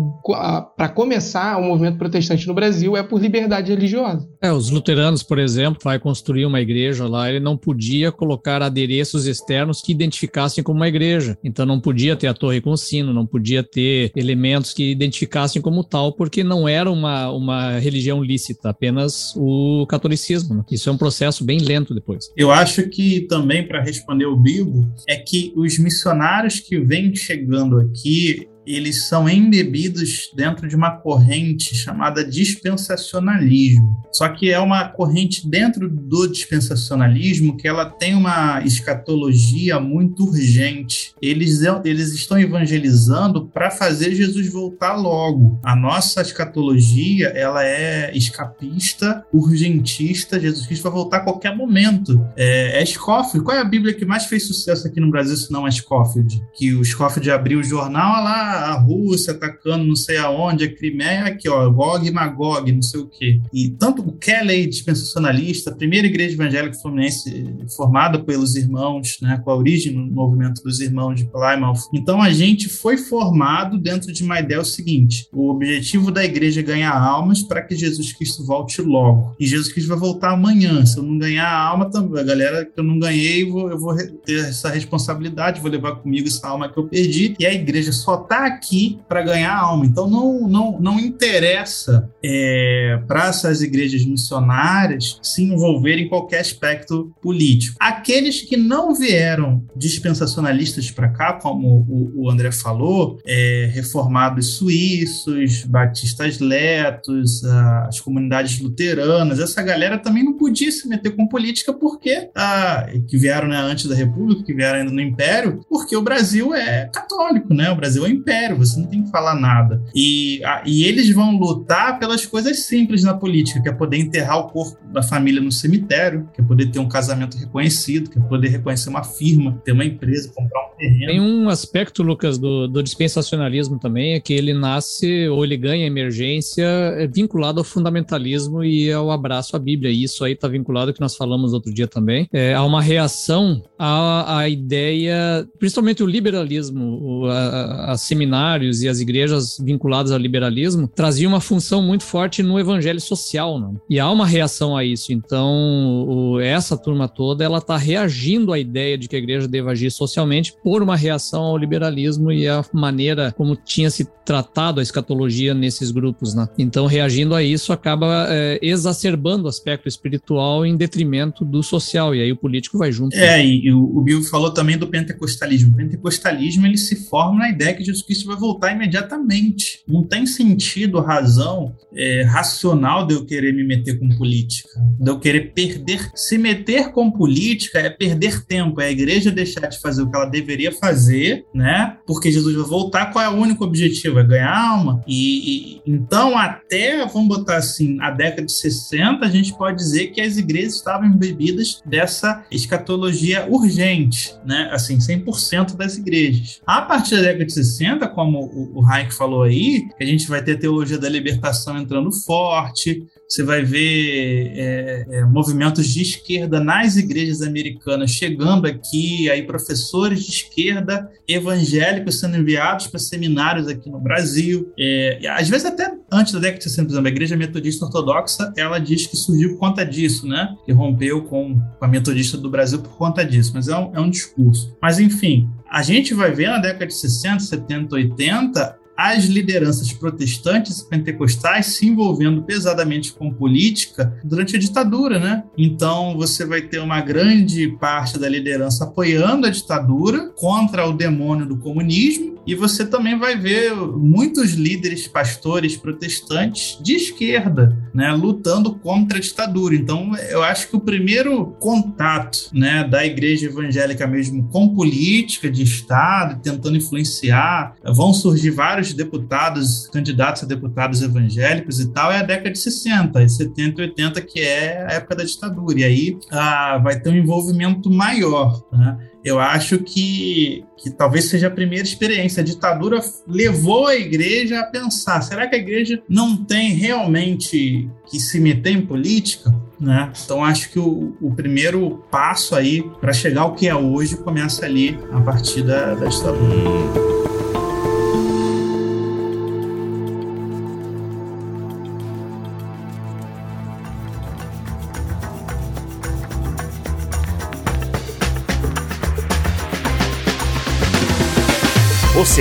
para começar o movimento protestante no Brasil é por liberdade religiosa. É, os luteranos, por exemplo, vai construir uma igreja lá, ele não podia colocar adereços externos que identificassem como uma igreja. Então não podia ter a torre com sino, não podia ter elementos que identificassem como tal, porque não era uma, uma religião lícita, apenas o catolicismo. Né? Isso é um processo bem lento depois. Eu acho que também, para responder o Bibo, é que os missionários que vêm chegando aqui, eles são embebidos dentro de uma corrente chamada dispensacionalismo. Só que é uma corrente dentro do dispensacionalismo que ela tem uma escatologia muito urgente. Eles, eles estão evangelizando para fazer Jesus voltar logo. A nossa escatologia, ela é escapista, urgentista. Jesus Cristo vai voltar a qualquer momento. É, é Scofield. Qual é a Bíblia que mais fez sucesso aqui no Brasil, se não é Scofield? Que o Scofield abriu o jornal, lá a Rússia atacando não sei aonde, a Crimeia, aqui ó, Gog e Magog, não sei o quê. E tanto o Kelly, dispensacionalista, a primeira igreja evangélica fluminense formada pelos irmãos, né, com a origem no movimento dos irmãos de Plymouth. Então a gente foi formado dentro de uma ideia o seguinte: o objetivo da igreja é ganhar almas para que Jesus Cristo volte logo. E Jesus Cristo vai voltar amanhã. Se eu não ganhar a alma, a galera que eu não ganhei, eu vou, ter essa responsabilidade, vou levar comigo essa alma que eu perdi. E a igreja só está aqui para ganhar alma. Então não, não, não interessa é, para essas igrejas missionárias se envolver em qualquer aspecto político. Aqueles que não vieram dispensacionalistas para cá, como o, o André falou, é, reformados suíços, batistas letos, as comunidades luteranas, essa galera também não podia se meter com política porque ah, que vieram né, antes da República, que vieram ainda no Império, porque o Brasil é católico, né? O Brasil é império, você não tem que falar nada. E, ah, e eles vão lutar pelas coisas simples na política, que é poder enterrar o corpo da família no cemitério, que é poder ter um casamento reconhecido, que é poder reconhecer uma firma, ter uma empresa, comprar um terreno. Tem um aspecto, Lucas, do, do dispensacionalismo também, é que ele nasce ou ele ganha emergência é vinculado ao fundamentalismo e ao abraço à Bíblia. E isso aí está vinculado, que nós falamos outro dia também, é, a uma reação à, à ideia, principalmente o liberalismo, o, a, a seminários e as igrejas vinculadas ao liberalismo traziam uma função muito forte no evangelho social, né? E há uma reação a isso. Então, o, essa turma toda, ela está reagindo à ideia de que a igreja deva agir socialmente por uma reação ao liberalismo e à maneira como tinha se tratado a escatologia nesses grupos, né? Então, reagindo a isso, acaba é, exacerbando o aspecto espiritual em detrimento do social, e aí o político vai junto. É, e o, o Bill falou também do pentecostalismo. O pentecostalismo, ele se forma na ideia que Jesus Cristo vai voltar imediatamente. Não tem sentido, razão é, racional de eu querer me meter com política, de eu querer perder. Se meter com política é perder tempo, é a igreja deixar de fazer o que ela deveria fazer, né? Porque Jesus vai voltar, qual é o único objetivo? É ganhar alma. E, e então, até, vamos botar assim, a década de 60, a gente pode dizer que as igrejas estavam embebidas dessa escatologia urgente, né? Assim, 100% das igrejas. A partir da década de 60, como o, o Hayek falou aí, que a gente vai ter a teologia da libertação entrando forte, você vai ver é, é, movimentos de esquerda nas igrejas americanas chegando aqui, aí professores de esquerda evangélicos sendo enviados para seminários aqui no Brasil. É, às vezes até antes da década de 60, por exemplo, a igreja metodista ortodoxa, ela diz que surgiu por conta disso, né? Que rompeu com, com a metodista do Brasil por conta disso, mas é um, é um discurso. Mas enfim, a gente vai ver na década de 60, 70, 80 as lideranças protestantes e pentecostais se envolvendo pesadamente com política durante a ditadura, né? Então você vai ter uma grande parte da liderança apoiando a ditadura contra o demônio do comunismo e você também vai ver muitos líderes pastores protestantes de esquerda, né, lutando contra a ditadura. Então, eu acho que o primeiro contato, né, da igreja evangélica mesmo com política de estado, tentando influenciar, vão surgir vários deputados, candidatos a deputados evangélicos e tal, é a década de 60, 70 e 80, que é a época da ditadura. E aí ah, vai ter um envolvimento maior, né? eu acho que, que talvez seja a primeira experiência. A ditadura levou a igreja a pensar: será que a igreja não tem realmente que se meter em política? Né? Então acho que o, o primeiro passo aí para chegar ao que é hoje começa ali a partir da, da ditadura.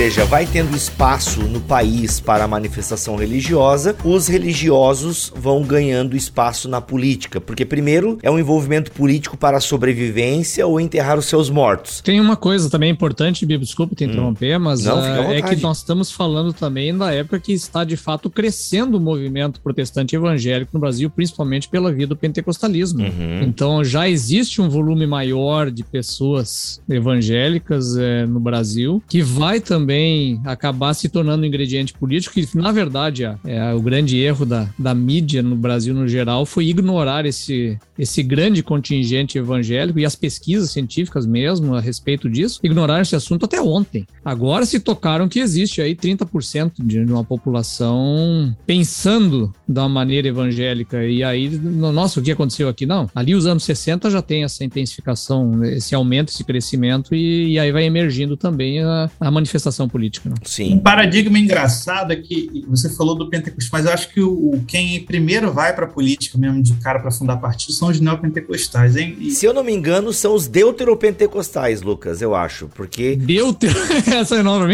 Seja, vai tendo espaço no país para a manifestação religiosa, os religiosos vão ganhando espaço na política, porque primeiro é um envolvimento político para a sobrevivência ou enterrar os seus mortos. Tem uma coisa também importante, Bibo, desculpa te interromper, hum. mas Não, uh, é que nós estamos falando também da época que está de fato crescendo o movimento protestante evangélico no Brasil, principalmente pela via do pentecostalismo. Uhum. Então já existe um volume maior de pessoas evangélicas é, no Brasil que vai também acabar se tornando um ingrediente político, que na verdade é, é, o grande erro da, da mídia no Brasil no geral foi ignorar esse, esse grande contingente evangélico e as pesquisas científicas mesmo a respeito disso, ignoraram esse assunto até ontem. Agora se tocaram que existe aí 30% de uma população pensando da maneira evangélica. E aí, nossa, o que aconteceu aqui? Não, ali os anos 60 já tem essa intensificação, esse aumento, esse crescimento, e, e aí vai emergindo também a, a manifestação política. Né? Sim. Um paradigma engraçado é que você falou do pentecostal, mas eu acho que o, quem primeiro vai para a política mesmo de cara para fundar partido são os neopentecostais, hein? E... Se eu não me engano, são os deuteropentecostais, Lucas, eu acho, porque... Deutero? Essa é nova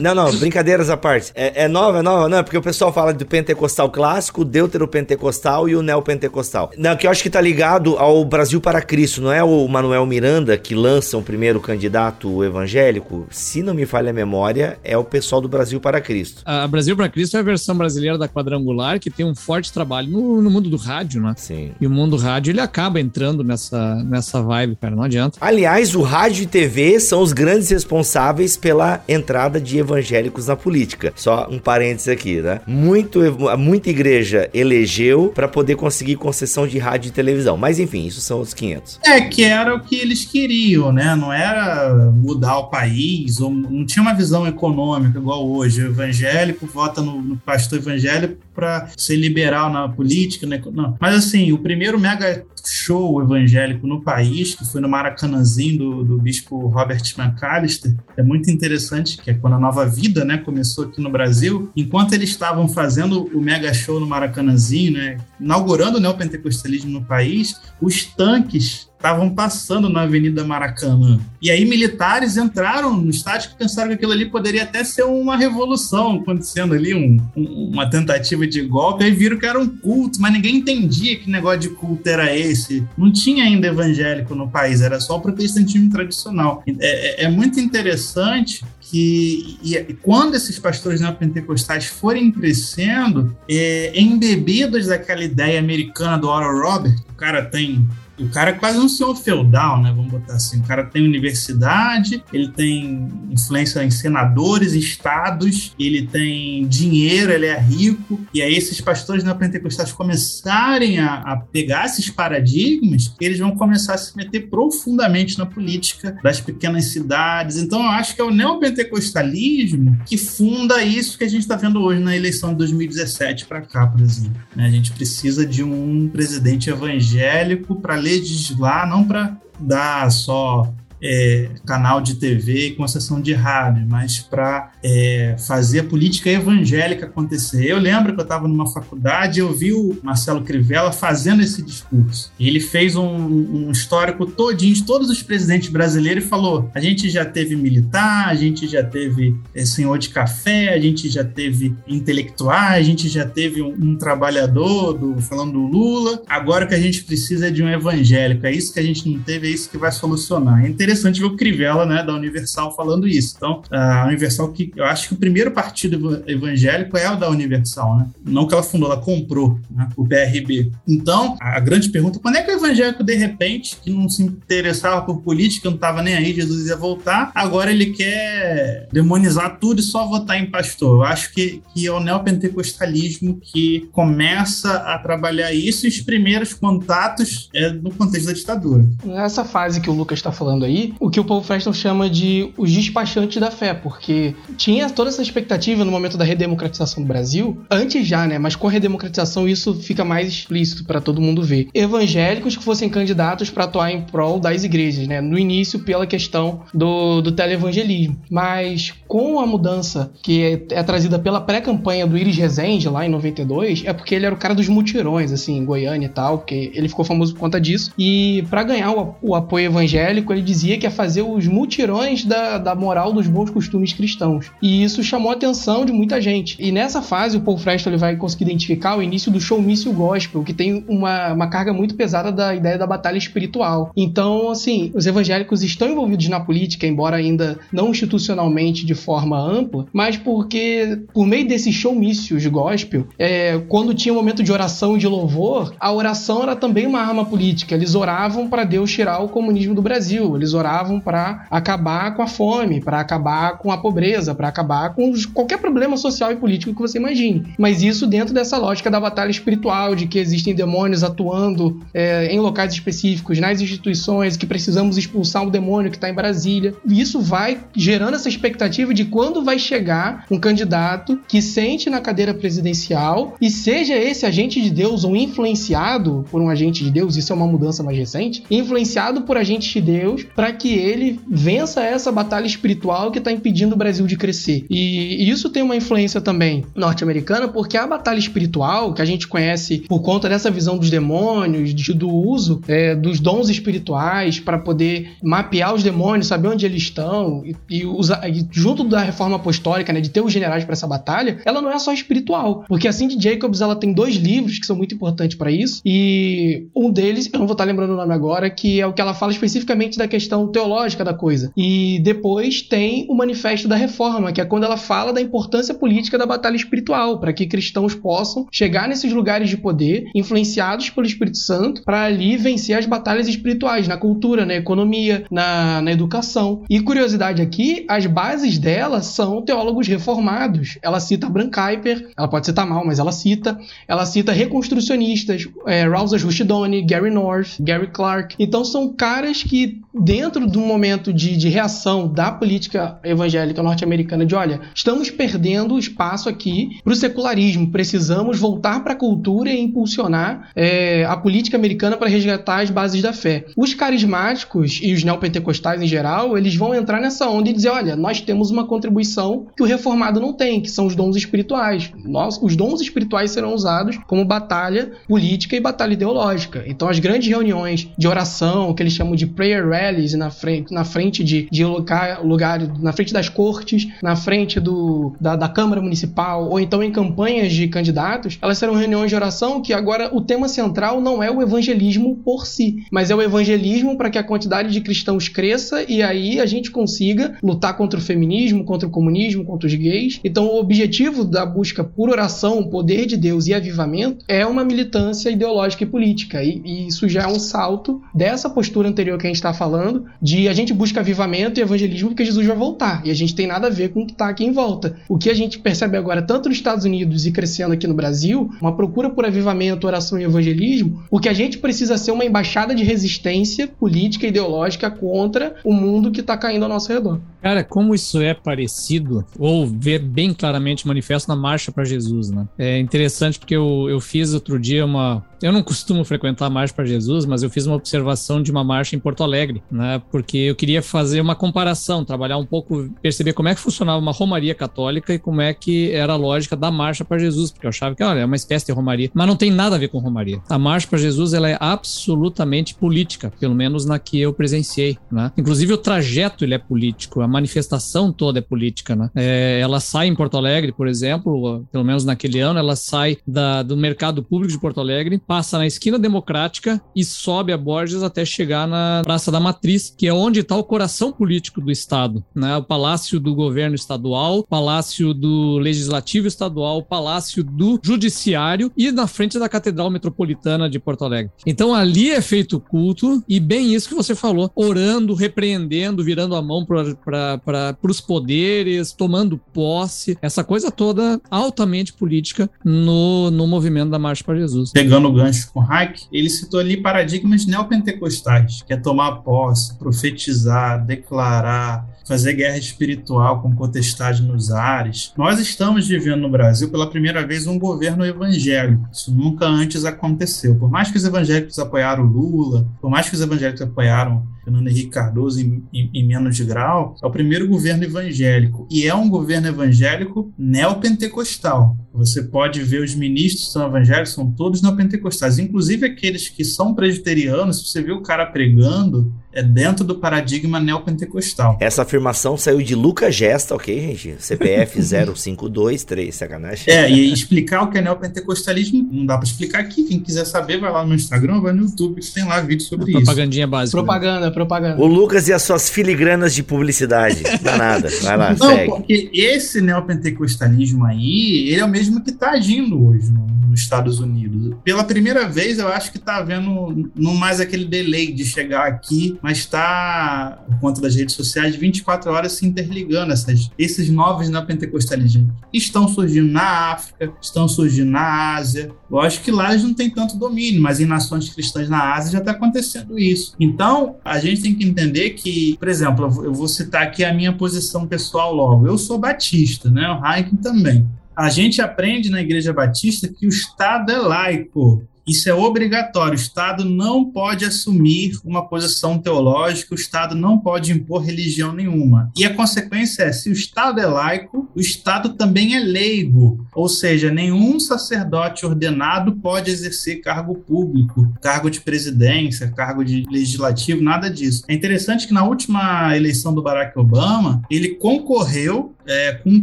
não, não, brincadeiras à parte. É, é nova, é nova, não, é porque o pessoal fala do pentecostal clássico, o deuteropentecostal e o neopentecostal. Não, que eu acho que tá ligado ao Brasil para Cristo, não é o Manuel Miranda que lança o primeiro candidato evangélico? Se não me falha a memória, é o pessoal do Brasil para Cristo. A Brasil para Cristo é a versão brasileira da Quadrangular, que tem um forte trabalho no, no mundo do rádio, né? Sim. E o mundo rádio, ele acaba entrando nessa, nessa vibe, cara, não adianta. Aliás, o rádio e TV são os grandes responsáveis pela entrada de evangélicos na política. Só um parênteses aqui, né? Muito, muita igreja elegeu para poder conseguir concessão de rádio e televisão. Mas enfim, isso são os 500. É, que era o que eles queriam, né? Não era mudar o país, ou não tinha uma visão econômica igual hoje. O evangélico vota no, no pastor evangélico para ser liberal na política, né? Não. Mas assim, o primeiro mega show evangélico no país, que foi no Maracanãzinho do, do bispo Robert McAllister, é muito interessante, que é quando a Nova Vida, né, começou aqui no Brasil. Enquanto eles estavam fazendo o mega show no Maracanãzinho, né, inaugurando o neopentecostalismo no país, os tanques estavam passando na Avenida Maracanã. E aí militares entraram no estádio que pensaram que aquilo ali poderia até ser uma revolução acontecendo ali, um, um, uma tentativa de golpe, aí viram que era um culto, mas ninguém entendia que negócio de culto era esse. Não tinha ainda evangélico no país, era só o protestantismo tradicional. É, é, é muito interessante que e, quando esses pastores neopentecostais forem crescendo, é, embebidos daquela ideia americana do Oral Robert, o cara tem o cara é quase um senhor feudal, né? Vamos botar assim. O cara tem universidade, ele tem influência em senadores, estados, ele tem dinheiro, ele é rico. E aí, esses pastores neopentecostais começarem a, a pegar esses paradigmas, eles vão começar a se meter profundamente na política das pequenas cidades. Então, eu acho que é o neopentecostalismo que funda isso que a gente está vendo hoje na eleição de 2017 para cá, por exemplo. Né? A gente precisa de um presidente evangélico para legislar, não para dar só é, canal de TV e concessão de rádio, mas para é, fazer a política evangélica acontecer. Eu lembro que eu estava numa faculdade e eu vi o Marcelo Crivella fazendo esse discurso. Ele fez um, um, histórico todinho de todos os presidentes brasileiros e falou: a gente já teve militar, a gente já teve é, senhor de café, a gente já teve intelectuais, a gente já teve um, um trabalhador, do, falando do Lula. Agora o que a gente precisa é de um evangélico. É isso que a gente não teve, é isso que vai solucionar. É interessante interessante ver o Crivella, né, da Universal falando isso. Então, a Universal que eu acho que o primeiro partido evangélico é o da Universal, né? Não que ela fundou, ela comprou, né, o PRB. Então, a grande pergunta, quando é que o evangélico de repente, que não se interessava por política, não estava nem aí, Jesus ia voltar, agora ele quer demonizar tudo e só votar em pastor. Eu acho que, que é o neopentecostalismo que começa a trabalhar isso e os primeiros contatos é no contexto da ditadura. Essa fase que o Lucas está falando aí, o que o Paul Preston chama de os despachantes da fé, porque tinha toda essa expectativa no momento da redemocratização do Brasil, antes já, né? Mas com a redemocratização isso fica mais explícito para todo mundo ver. Evangélicos que fossem candidatos para atuar em prol das igrejas, né? No início, pela questão do, do televangelismo. Mas com a mudança que é, é trazida pela pré-campanha do Iris Rezende, lá em 92, é porque ele era o cara dos mutirões, assim, em Goiânia e tal, porque ele ficou famoso por conta disso. E para ganhar o, o apoio evangélico, ele dizia dizia que é fazer os mutirões da, da moral dos bons costumes cristãos. E isso chamou a atenção de muita gente. E nessa fase, o Paul Freston ele vai conseguir identificar o início do showmício gospel, que tem uma, uma carga muito pesada da ideia da batalha espiritual. Então, assim, os evangélicos estão envolvidos na política, embora ainda não institucionalmente de forma ampla, mas porque por meio desses showmícios gospel, é, quando tinha um momento de oração e de louvor, a oração era também uma arma política. Eles oravam para Deus tirar o comunismo do Brasil, eles oravam para acabar com a fome, para acabar com a pobreza, para acabar com qualquer problema social e político que você imagine. Mas isso dentro dessa lógica da batalha espiritual, de que existem demônios atuando é, em locais específicos, nas instituições, que precisamos expulsar o demônio que está em Brasília. Isso vai gerando essa expectativa de quando vai chegar um candidato que sente na cadeira presidencial e seja esse agente de Deus ou influenciado por um agente de Deus, isso é uma mudança mais recente, influenciado por agentes de Deus para que ele vença essa batalha espiritual que está impedindo o Brasil de crescer. E isso tem uma influência também norte-americana, porque a batalha espiritual, que a gente conhece por conta dessa visão dos demônios, de, do uso é, dos dons espirituais para poder mapear os demônios, saber onde eles estão, e, e, e junto da reforma apostólica, né, de ter os generais para essa batalha, ela não é só espiritual, porque a Cindy Jacobs ela tem dois livros que são muito importantes para isso, e um deles, eu não vou estar lembrando o nome agora, que é o que ela fala especificamente da questão teológica da coisa. E depois tem o Manifesto da Reforma, que é quando ela fala da importância política da batalha espiritual, para que cristãos possam chegar nesses lugares de poder, influenciados pelo Espírito Santo, para ali vencer as batalhas espirituais, na cultura, na economia, na, na educação. E curiosidade aqui, as bases dela são teólogos reformados. Ela cita Bran Kuyper, ela pode citar mal, mas ela cita. Ela cita reconstrucionistas, é, Rousas Rushdoni, Gary North, Gary Clark. Então são caras que, dentro de um momento de, de reação da política evangélica norte-americana, de olha, estamos perdendo espaço aqui para o secularismo, precisamos voltar para a cultura e impulsionar é, a política americana para resgatar as bases da fé. Os carismáticos e os neopentecostais em geral, eles vão entrar nessa onda e dizer: olha, nós temos uma contribuição que o reformado não tem, que são os dons espirituais. Nós, os dons espirituais serão usados como batalha política e batalha ideológica. Então, as grandes reuniões de oração, que eles chamam de prayer rallies, na frente, na frente de, de lugar, lugar, na frente das cortes, na frente do, da, da Câmara Municipal, ou então em campanhas de candidatos, elas serão reuniões de oração que agora o tema central não é o evangelismo por si, mas é o evangelismo para que a quantidade de cristãos cresça e aí a gente consiga lutar contra o feminismo, contra o comunismo, contra os gays. Então, o objetivo da busca por oração, poder de Deus e avivamento é uma militância ideológica e política. E, e isso já é um salto dessa postura anterior que a gente está falando, de a gente busca avivamento e evangelismo porque Jesus vai voltar. E a gente tem nada a ver com o que está aqui em volta. O que a gente percebe agora, tanto nos Estados Unidos e crescendo aqui no Brasil, uma procura por avivamento, oração e evangelismo, o que a gente precisa ser uma embaixada de resistência política e ideológica contra o mundo que está caindo ao nosso redor. Cara, como isso é parecido, ou ver bem claramente manifesto na Marcha para Jesus, né? É interessante porque eu, eu fiz outro dia uma, eu não costumo frequentar a Marcha para Jesus, mas eu fiz uma observação de uma marcha em Porto Alegre, né? Porque eu queria fazer uma comparação, trabalhar um pouco, perceber como é que funcionava uma romaria católica e como é que era a lógica da Marcha para Jesus, porque eu achava que, olha, é uma espécie de romaria, mas não tem nada a ver com romaria. A Marcha para Jesus, ela é absolutamente política, pelo menos na que eu presenciei, né? Inclusive o trajeto ele é político, a manifestação toda é política, né? É, ela sai em Porto Alegre, por exemplo, pelo menos naquele ano, ela sai da, do mercado público de Porto Alegre, passa na esquina democrática e sobe a Borges até chegar na Praça da Matriz, que é onde está o coração político do Estado, né? O Palácio do Governo Estadual, Palácio do Legislativo Estadual, Palácio do Judiciário e na frente da Catedral Metropolitana de Porto Alegre. Então ali é feito culto e bem isso que você falou, orando, repreendendo, virando a mão para os poderes, tomando posse, essa coisa toda altamente política no, no movimento da Marcha para Jesus. Pegando o gancho com Hayek, ele citou ali paradigmas neopentecostais, que é tomar posse, profetizar, declarar, fazer guerra espiritual com potestade nos ares. Nós estamos vivendo no Brasil pela primeira vez um governo evangélico. Isso nunca antes aconteceu. Por mais que os evangélicos apoiaram Lula, por mais que os evangélicos apoiaram Fernando Henrique Cardoso em, em, em, menos grau, é o primeiro governo evangélico. E é um governo evangélico neopentecostal. Você pode ver os ministros são evangélicos, são todos neopentecostais, inclusive aqueles que são presbiterianos, se você vê o cara pregando, é dentro do paradigma neopentecostal. Essa afirmação saiu de Lucas Gesta, ok, gente? CPF 0523, sacanagem. É, e explicar o que é neopentecostalismo não dá para explicar aqui. Quem quiser saber, vai lá no Instagram, vai no YouTube, que tem lá vídeo sobre isso. Propagandinha básica. né? Propaganda, propaganda. O Lucas e as suas filigranas de publicidade. Danada. Vai lá, Não, segue. porque esse neopentecostalismo aí, ele é o mesmo que está agindo hoje no- nos Estados Unidos. Pela primeira vez, eu acho que está havendo não mais aquele delay de chegar aqui, mas está, por conta das redes sociais, 24 horas se interligando. Essas, esses novos neopentecostalismos estão surgindo na África, estão surgindo na Ásia. Lógico que lá eles não têm tanto domínio, mas em nações cristãs na Ásia já está acontecendo isso. Então, a gente tem que entender que, por exemplo, eu vou- citar aqui a minha posição pessoal logo. Eu sou batista, né? O Heineken também. A gente aprende na Igreja Batista que o Estado é laico. Isso é obrigatório. O Estado não pode assumir uma posição teológica, o Estado não pode impor religião nenhuma. E a consequência é: se o Estado é laico, o Estado também é leigo. Ou seja, nenhum sacerdote ordenado pode exercer cargo público, cargo de presidência, cargo de legislativo, nada disso. É interessante que na última eleição do Barack Obama, ele concorreu é, com um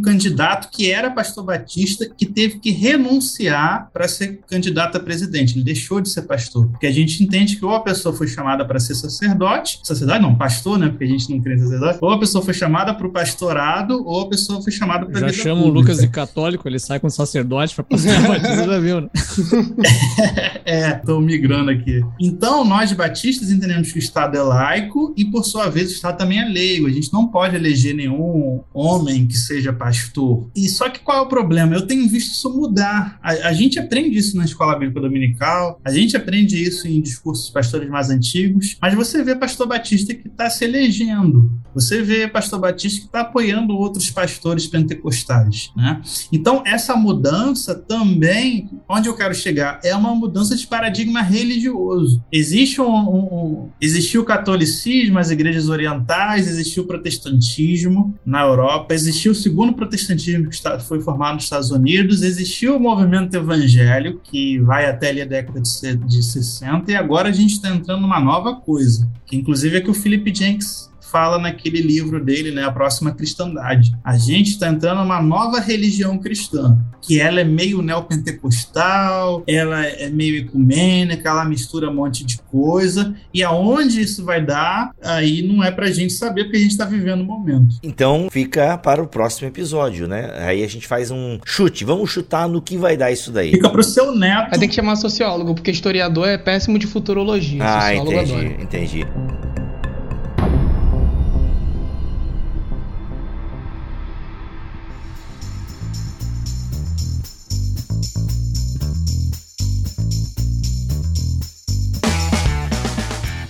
candidato que era pastor batista que teve que renunciar para ser candidato a presidente. Ele deixou de ser pastor. Porque a gente entende que ou a pessoa foi chamada para ser sacerdote, sacerdote não, pastor, né? Porque a gente não crê em sacerdote, ou a pessoa foi chamada para o pastorado, ou a pessoa foi chamada para Já vida chama o pública. Lucas de católico, ele sai com sacerdote pra passar a batista, já viu, né? É, tô migrando aqui. Então, nós batistas entendemos que o Estado é laico e, por sua vez, o Estado também é leigo. A gente não pode eleger nenhum homem que seja pastor. E só que qual é o problema? Eu tenho visto isso mudar. A, a gente aprende isso na escola bíblica dominical, a gente aprende isso em discursos pastores mais antigos, mas você vê pastor batista que está se elegendo. Você vê pastor batista que está apoiando outros pastores pentecostais, né? Então, essa mudança também, onde eu quero chegar, é uma mudança de paradigma religioso. Existe um, um- existiu o catolicismo, as igrejas orientais, existiu o protestantismo na Europa, existiu o segundo protestantismo que foi formado nos Estados Unidos, existiu o movimento evangélico, que vai até ali década de, de 60, e agora a gente está entrando numa nova coisa, que inclusive é que o Philip Jenks fala naquele livro dele, né, A Próxima Cristandade. A gente está entrando numa nova religião cristã, que ela é meio neopentecostal, ela é meio ecumênica, ela mistura um monte de coisa, e aonde isso vai dar, aí não é pra gente saber, porque a gente está vivendo o momento. Então fica para o próximo episódio, né? Aí a gente faz um chute. Vamos chutar no que vai dar isso daí. Fica pro seu neto. Aí tem que chamar sociólogo, porque historiador é péssimo de futurologia. Ah, sociólogo entendi, adora. entendi.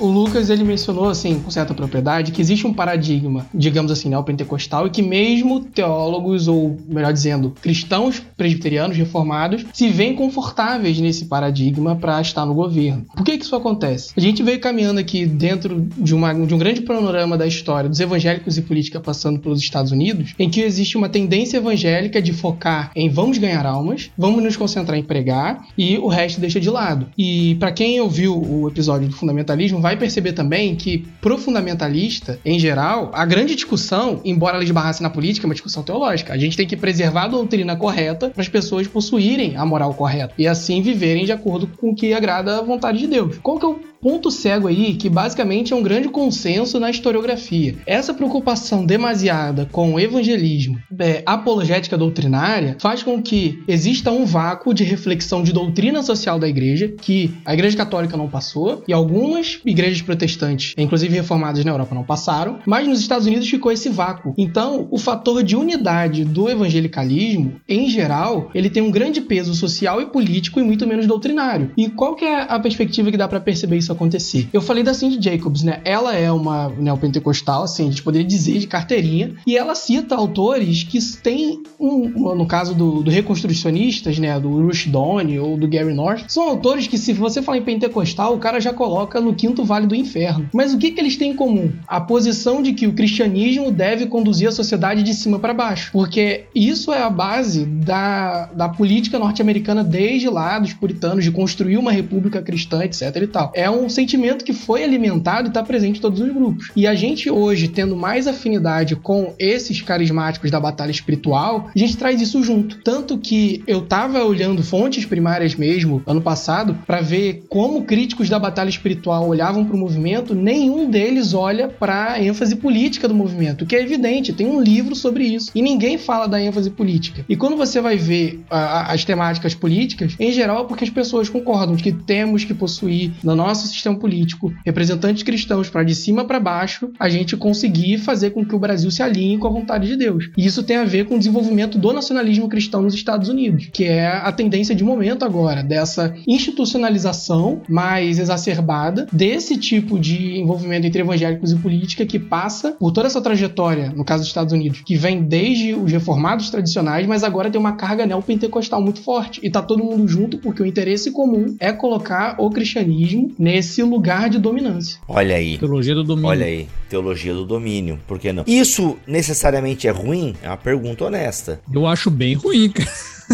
O Lucas ele mencionou assim com certa propriedade que existe um paradigma, digamos assim, neopentecostal e que mesmo teólogos ou melhor dizendo, cristãos presbiterianos reformados se veem confortáveis nesse paradigma para estar no governo. Por que que isso acontece? A gente veio caminhando aqui dentro de, uma, de um grande panorama da história dos evangélicos e política passando pelos Estados Unidos, em que existe uma tendência evangélica de focar em vamos ganhar almas, vamos nos concentrar em pregar e o resto deixa de lado. E para quem ouviu o episódio do fundamentalismo, vai perceber também que pro fundamentalista, em geral, a grande discussão, embora ela esbarrasse na política, é uma discussão teológica. A gente tem que preservar a doutrina correta para as pessoas possuírem a moral correta e assim viverem de acordo com o que agrada a vontade de Deus. Qual que é o ponto cego aí que basicamente é um grande consenso na historiografia. Essa preocupação demasiada com o evangelismo é, apologética doutrinária faz com que exista um vácuo de reflexão de doutrina social da igreja que a igreja católica não passou e algumas igrejas protestantes, inclusive reformadas na Europa, não passaram, mas nos Estados Unidos ficou esse vácuo. Então, o fator de unidade do evangelicalismo, em geral, ele tem um grande peso social e político e muito menos doutrinário. E qual que é a perspectiva que dá para perceber isso acontecer? Eu falei da Cindy Jacobs, né? Ela é uma neopentecostal, assim, a gente poderia dizer de carteirinha, e ela cita autores que têm, um, no caso do, do reconstrucionistas, né, do Rushdon ou do Gary North, são autores que se você falar em pentecostal, o cara já coloca no quinto vale do inferno. Mas o que, que eles têm em comum? A posição de que o cristianismo deve conduzir a sociedade de cima para baixo. Porque isso é a base da, da política norte-americana desde lá, dos puritanos, de construir uma república cristã, etc e tal. É um sentimento que foi alimentado e está presente em todos os grupos. E a gente hoje, tendo mais afinidade com esses carismáticos da batalha espiritual, a gente traz isso junto. Tanto que eu tava olhando fontes primárias mesmo, ano passado, para ver como críticos da batalha espiritual olhavam para o movimento, nenhum deles olha para a ênfase política do movimento, que é evidente, tem um livro sobre isso. E ninguém fala da ênfase política. E quando você vai ver a, as temáticas políticas, em geral é porque as pessoas concordam de que temos que possuir no nosso sistema político representantes cristãos para de cima para baixo a gente conseguir fazer com que o Brasil se alinhe com a vontade de Deus. E isso tem a ver com o desenvolvimento do nacionalismo cristão nos Estados Unidos, que é a tendência de momento agora dessa institucionalização mais exacerbada desse tipo de envolvimento entre evangélicos e política que passa por toda essa trajetória, no caso dos Estados Unidos, que vem desde os reformados tradicionais, mas agora tem uma carga neopentecostal muito forte. E tá todo mundo junto porque o interesse comum é colocar o cristianismo nesse lugar de dominância. Olha aí. Teologia do domínio. Olha aí. Teologia do domínio. Por que não? Isso necessariamente é ruim? É uma pergunta honesta. Eu acho bem ruim, cara.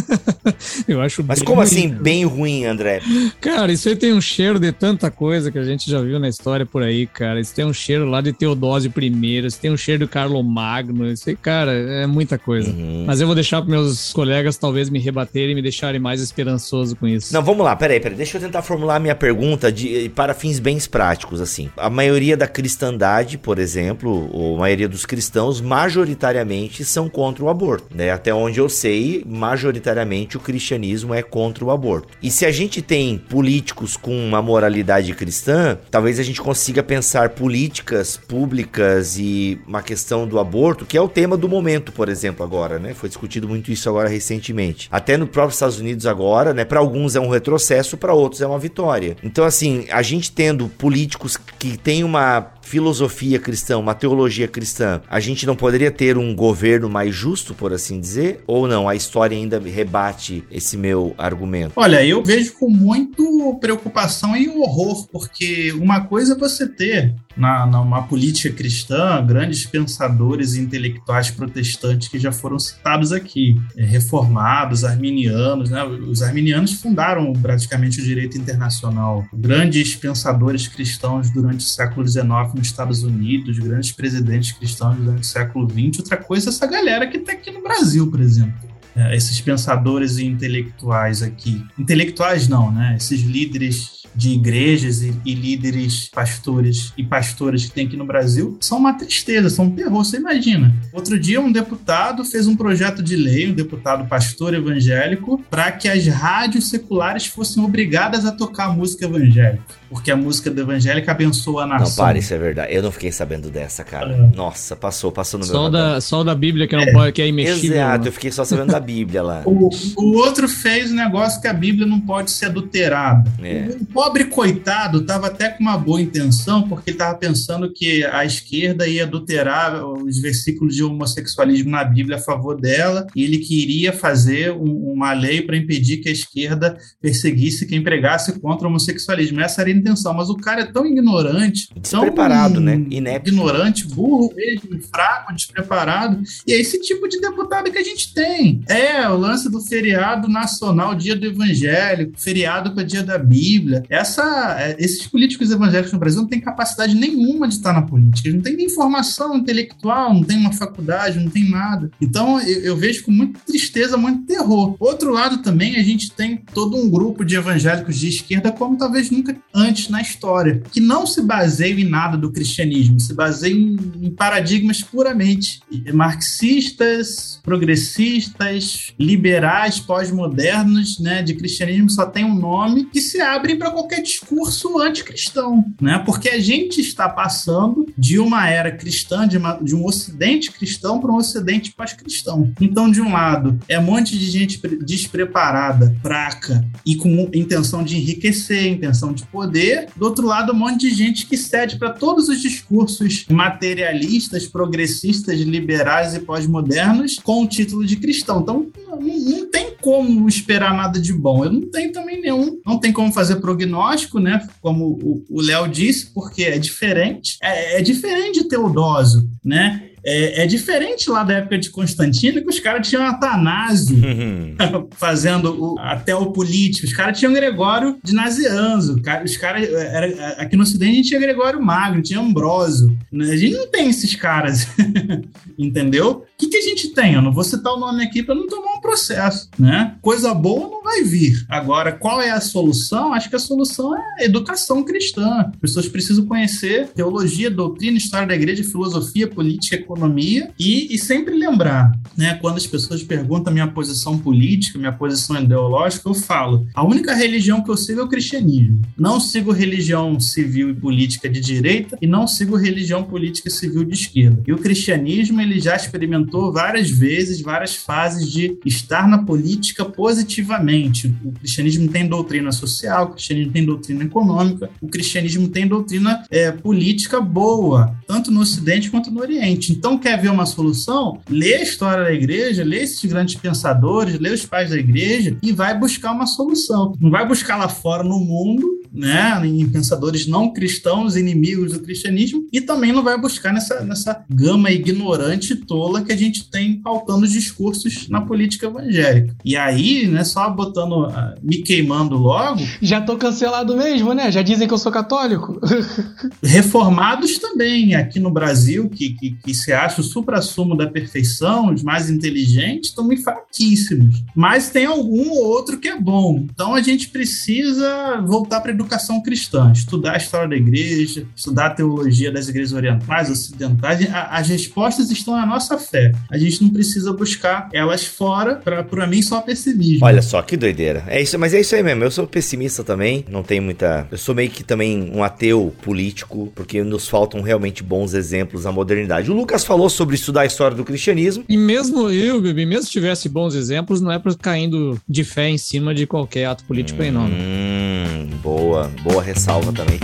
eu acho Mas como ruim. assim, bem ruim, André? Cara, isso aí tem um cheiro de tanta coisa que a gente já viu na história por aí, cara. Isso tem um cheiro lá de Teodósio I, isso tem um cheiro do Carlo Magno. Isso aí, cara, é muita coisa. Uhum. Mas eu vou deixar para meus colegas talvez me rebaterem e me deixarem mais esperançoso com isso. Não, vamos lá, peraí, peraí. Deixa eu tentar formular a minha pergunta de, para fins bem práticos, assim. A maioria da cristandade, por exemplo, ou a maioria dos cristãos, majoritariamente são contra o aborto, né? Até onde eu sei, majoritariamente majoritariamente o cristianismo é contra o aborto. E se a gente tem políticos com uma moralidade cristã, talvez a gente consiga pensar políticas públicas e uma questão do aborto, que é o tema do momento, por exemplo, agora, né? Foi discutido muito isso agora recentemente. Até no próprio Estados Unidos agora, né? Para alguns é um retrocesso, para outros é uma vitória. Então, assim, a gente tendo políticos que têm uma filosofia cristã, uma teologia cristã, a gente não poderia ter um governo mais justo, por assim dizer? Ou não? A história ainda rebate esse meu argumento? Olha, eu vejo com muito preocupação e horror, porque uma coisa é você ter na, numa política cristã, grandes pensadores e intelectuais protestantes que já foram citados aqui, é, reformados, arminianos, né? Os arminianos fundaram praticamente o direito internacional. Grandes pensadores cristãos durante o século XIX nos Estados Unidos, grandes presidentes cristãos durante o século XX. Outra coisa é essa galera que está aqui no Brasil, por exemplo. É, esses pensadores e intelectuais aqui. Intelectuais não, né? Esses líderes de igrejas e, e, líderes, pastores e pastoras que tem aqui no Brasil são uma tristeza, são um terror. Você imagina. Outro dia, um deputado fez um projeto de lei, um deputado pastor evangélico, para que as rádios seculares fossem obrigadas a tocar música evangélica. Porque a música do evangélica abençoa a nação. Não, para, isso é verdade. Eu não fiquei sabendo dessa, cara. É. Nossa, passou, passou no só meu da, Só da Bíblia que não é. pode, que é imexível. Exato, eu fiquei só sabendo da Bíblia lá. O, o outro fez um negócio que a Bíblia não pode ser adulterada. É. O, pobre coitado estava até com uma boa intenção, porque ele estava pensando que a esquerda ia adulterar os versículos de homossexualismo na Bíblia a favor dela, e ele queria fazer um, uma lei para impedir que a esquerda perseguisse quem pregasse contra o homossexualismo. Essa era intenção, mas o cara é tão ignorante, despreparado, tão né? Inepto. ignorante, burro mesmo, fraco, despreparado. E é esse tipo de deputado que a gente tem. É o lance do feriado nacional, dia do evangelho, feriado para dia da Bíblia. Essa, é, esses políticos evangélicos no Brasil não têm capacidade nenhuma de estar na política. Eles não têm nem formação intelectual, não tem uma faculdade, não tem nada. Então eu, eu vejo com muita tristeza, muito terror. Outro lado também, a gente tem todo um grupo de evangélicos de esquerda, como talvez nunca antes na história, que não se baseiam em nada do cristianismo, se baseiam em, em paradigmas puramente marxistas, progressistas, liberais, pós-modernos, né, de cristianismo só tem um nome que se abrem para qualquer discurso anticristão, né? Porque a gente está passando de uma era cristã, de, uma, de um ocidente cristão para um ocidente pós-cristão. Então, de um lado, é um monte de gente despreparada, fraca e com intenção de enriquecer, intenção de poder. Do outro lado, um monte de gente que cede para todos os discursos materialistas, progressistas, liberais e pós-modernos com o título de cristão. Então, não, tem como esperar nada de bom. Eu não tenho também nenhum. Não tem como fazer prognóstico, né? Como o Léo disse, porque é diferente. É, é diferente de Teodósio, né? É, é, diferente lá da época de Constantino, que os caras tinham Atanásio uhum. fazendo o, até o político. Os caras tinham Gregório de Nazianzo. Os caras. aqui no Ocidente a gente tinha Gregório Magno, tinha Ambrósio. A gente não tem esses caras. Entendeu? Que, que a gente tem? Eu não vou citar o nome aqui para não tomar um processo. Né? Coisa boa não vai vir. Agora, qual é a solução? Acho que a solução é educação cristã. As pessoas precisam conhecer teologia, doutrina, história da igreja, filosofia, política, economia e, e, sempre lembrar, né, quando as pessoas perguntam minha posição política, minha posição ideológica, eu falo, a única religião que eu sigo é o cristianismo. Não sigo religião civil e política de direita e não sigo religião política civil de esquerda. E o cristianismo, ele já experimentou várias vezes, várias fases de estar na política positivamente. O cristianismo tem doutrina social, o cristianismo tem doutrina econômica, o cristianismo tem doutrina é, política boa, tanto no Ocidente quanto no Oriente. Então, quer ver uma solução? Lê a história da igreja, lê esses grandes pensadores, lê os pais da igreja e vai buscar uma solução. Não vai buscar lá fora no mundo né, em pensadores não cristãos, inimigos do cristianismo, e também não vai buscar nessa, nessa gama ignorante e tola que a gente tem pautando os discursos na política evangélica. E aí, né, só botando, uh, me queimando logo. Já tô cancelado mesmo, né? Já dizem que eu sou católico. reformados também, aqui no Brasil, que, que, que se acha o supra-sumo da perfeição, os mais inteligentes, estão muito fraquíssimos. Mas tem algum ou outro que é bom. Então a gente precisa voltar para educação cristã, estudar a história da igreja, estudar a teologia das igrejas orientais, ocidentais. As respostas estão na nossa fé. A gente não precisa buscar elas fora, para mim, só pessimismo. Olha só, que doideira. É isso, mas é isso aí mesmo. Eu sou pessimista também, não tem muita. Eu sou meio que também um ateu político, porque nos faltam realmente bons exemplos na modernidade. O Lucas falou sobre estudar a história do cristianismo. E mesmo eu, Bibi, mesmo se tivesse bons exemplos, não é para caindo de fé em cima de qualquer ato político hum, aí, não. Né? Hum, boa. Boa, boa ressalva também.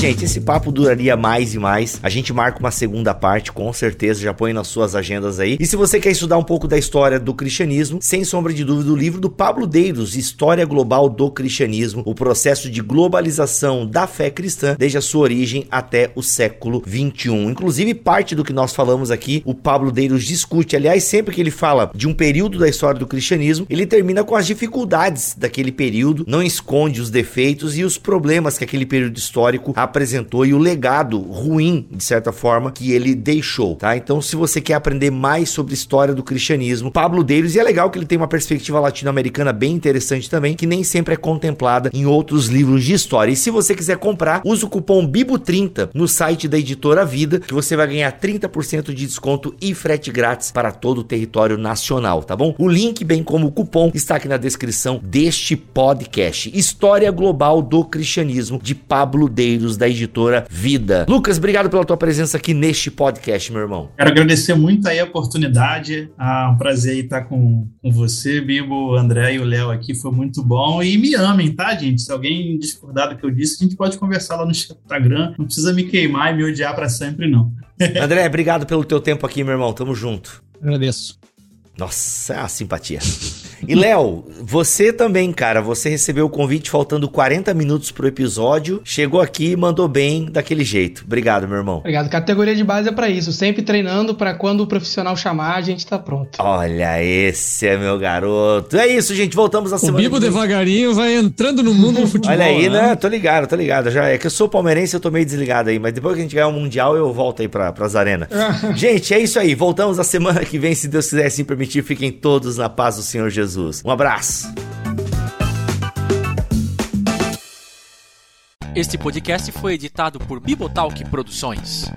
Gente, esse papo duraria mais e mais. A gente marca uma segunda parte, com certeza, já põe nas suas agendas aí. E se você quer estudar um pouco da história do cristianismo, sem sombra de dúvida, o livro do Pablo Deiros, História Global do Cristianismo, o processo de globalização da fé cristã desde a sua origem até o século 21. Inclusive, parte do que nós falamos aqui, o Pablo Deiros discute. Aliás, sempre que ele fala de um período da história do cristianismo, ele termina com as dificuldades daquele período, não esconde os defeitos e os problemas que aquele período histórico apresentou e o legado ruim, de certa forma, que ele deixou, tá? Então, se você quer aprender mais sobre história do cristianismo, Pablo Deiros, e é legal que ele tem uma perspectiva latino-americana bem interessante também, que nem sempre é contemplada em outros livros de história. E se você quiser comprar, usa o cupom BIBO30 no site da editora Vida, que você vai ganhar 30% de desconto e frete grátis para todo o território nacional, tá bom? O link, bem como o cupom, está aqui na descrição deste podcast. História Global do Cristianismo, de Pablo Deiros, da editora Vida. Lucas, obrigado pela tua presença aqui neste podcast, meu irmão. Quero agradecer muito aí a oportunidade. Ah, um prazer estar com, com você, Bibo, o André e o Léo aqui. Foi muito bom. E me amem, tá, gente? Se alguém discordar do que eu disse, a gente pode conversar lá no Instagram. Não precisa me queimar e me odiar para sempre, não. André, obrigado pelo teu tempo aqui, meu irmão. Tamo junto. Agradeço. Nossa, é a simpatia. E Léo, você também, cara, você recebeu o convite faltando 40 minutos pro episódio, chegou aqui e mandou bem daquele jeito. Obrigado, meu irmão. Obrigado. Categoria de base é para isso, sempre treinando para quando o profissional chamar, a gente tá pronto. Olha, esse é meu garoto. É isso, gente, voltamos a semana. O Bibo devagarinho vai entrando no mundo do futebol. Olha aí, né? né? Tô ligado, tô ligado. Já é que eu sou palmeirense, eu tô meio desligado aí, mas depois que a gente ganhar o mundial, eu volto aí para pras arenas. gente, é isso aí. Voltamos a semana que vem, se Deus quiser assim permitir. Fiquem todos na paz do Senhor Jesus. Um abraço. Este podcast foi editado por Bibotalk Produções.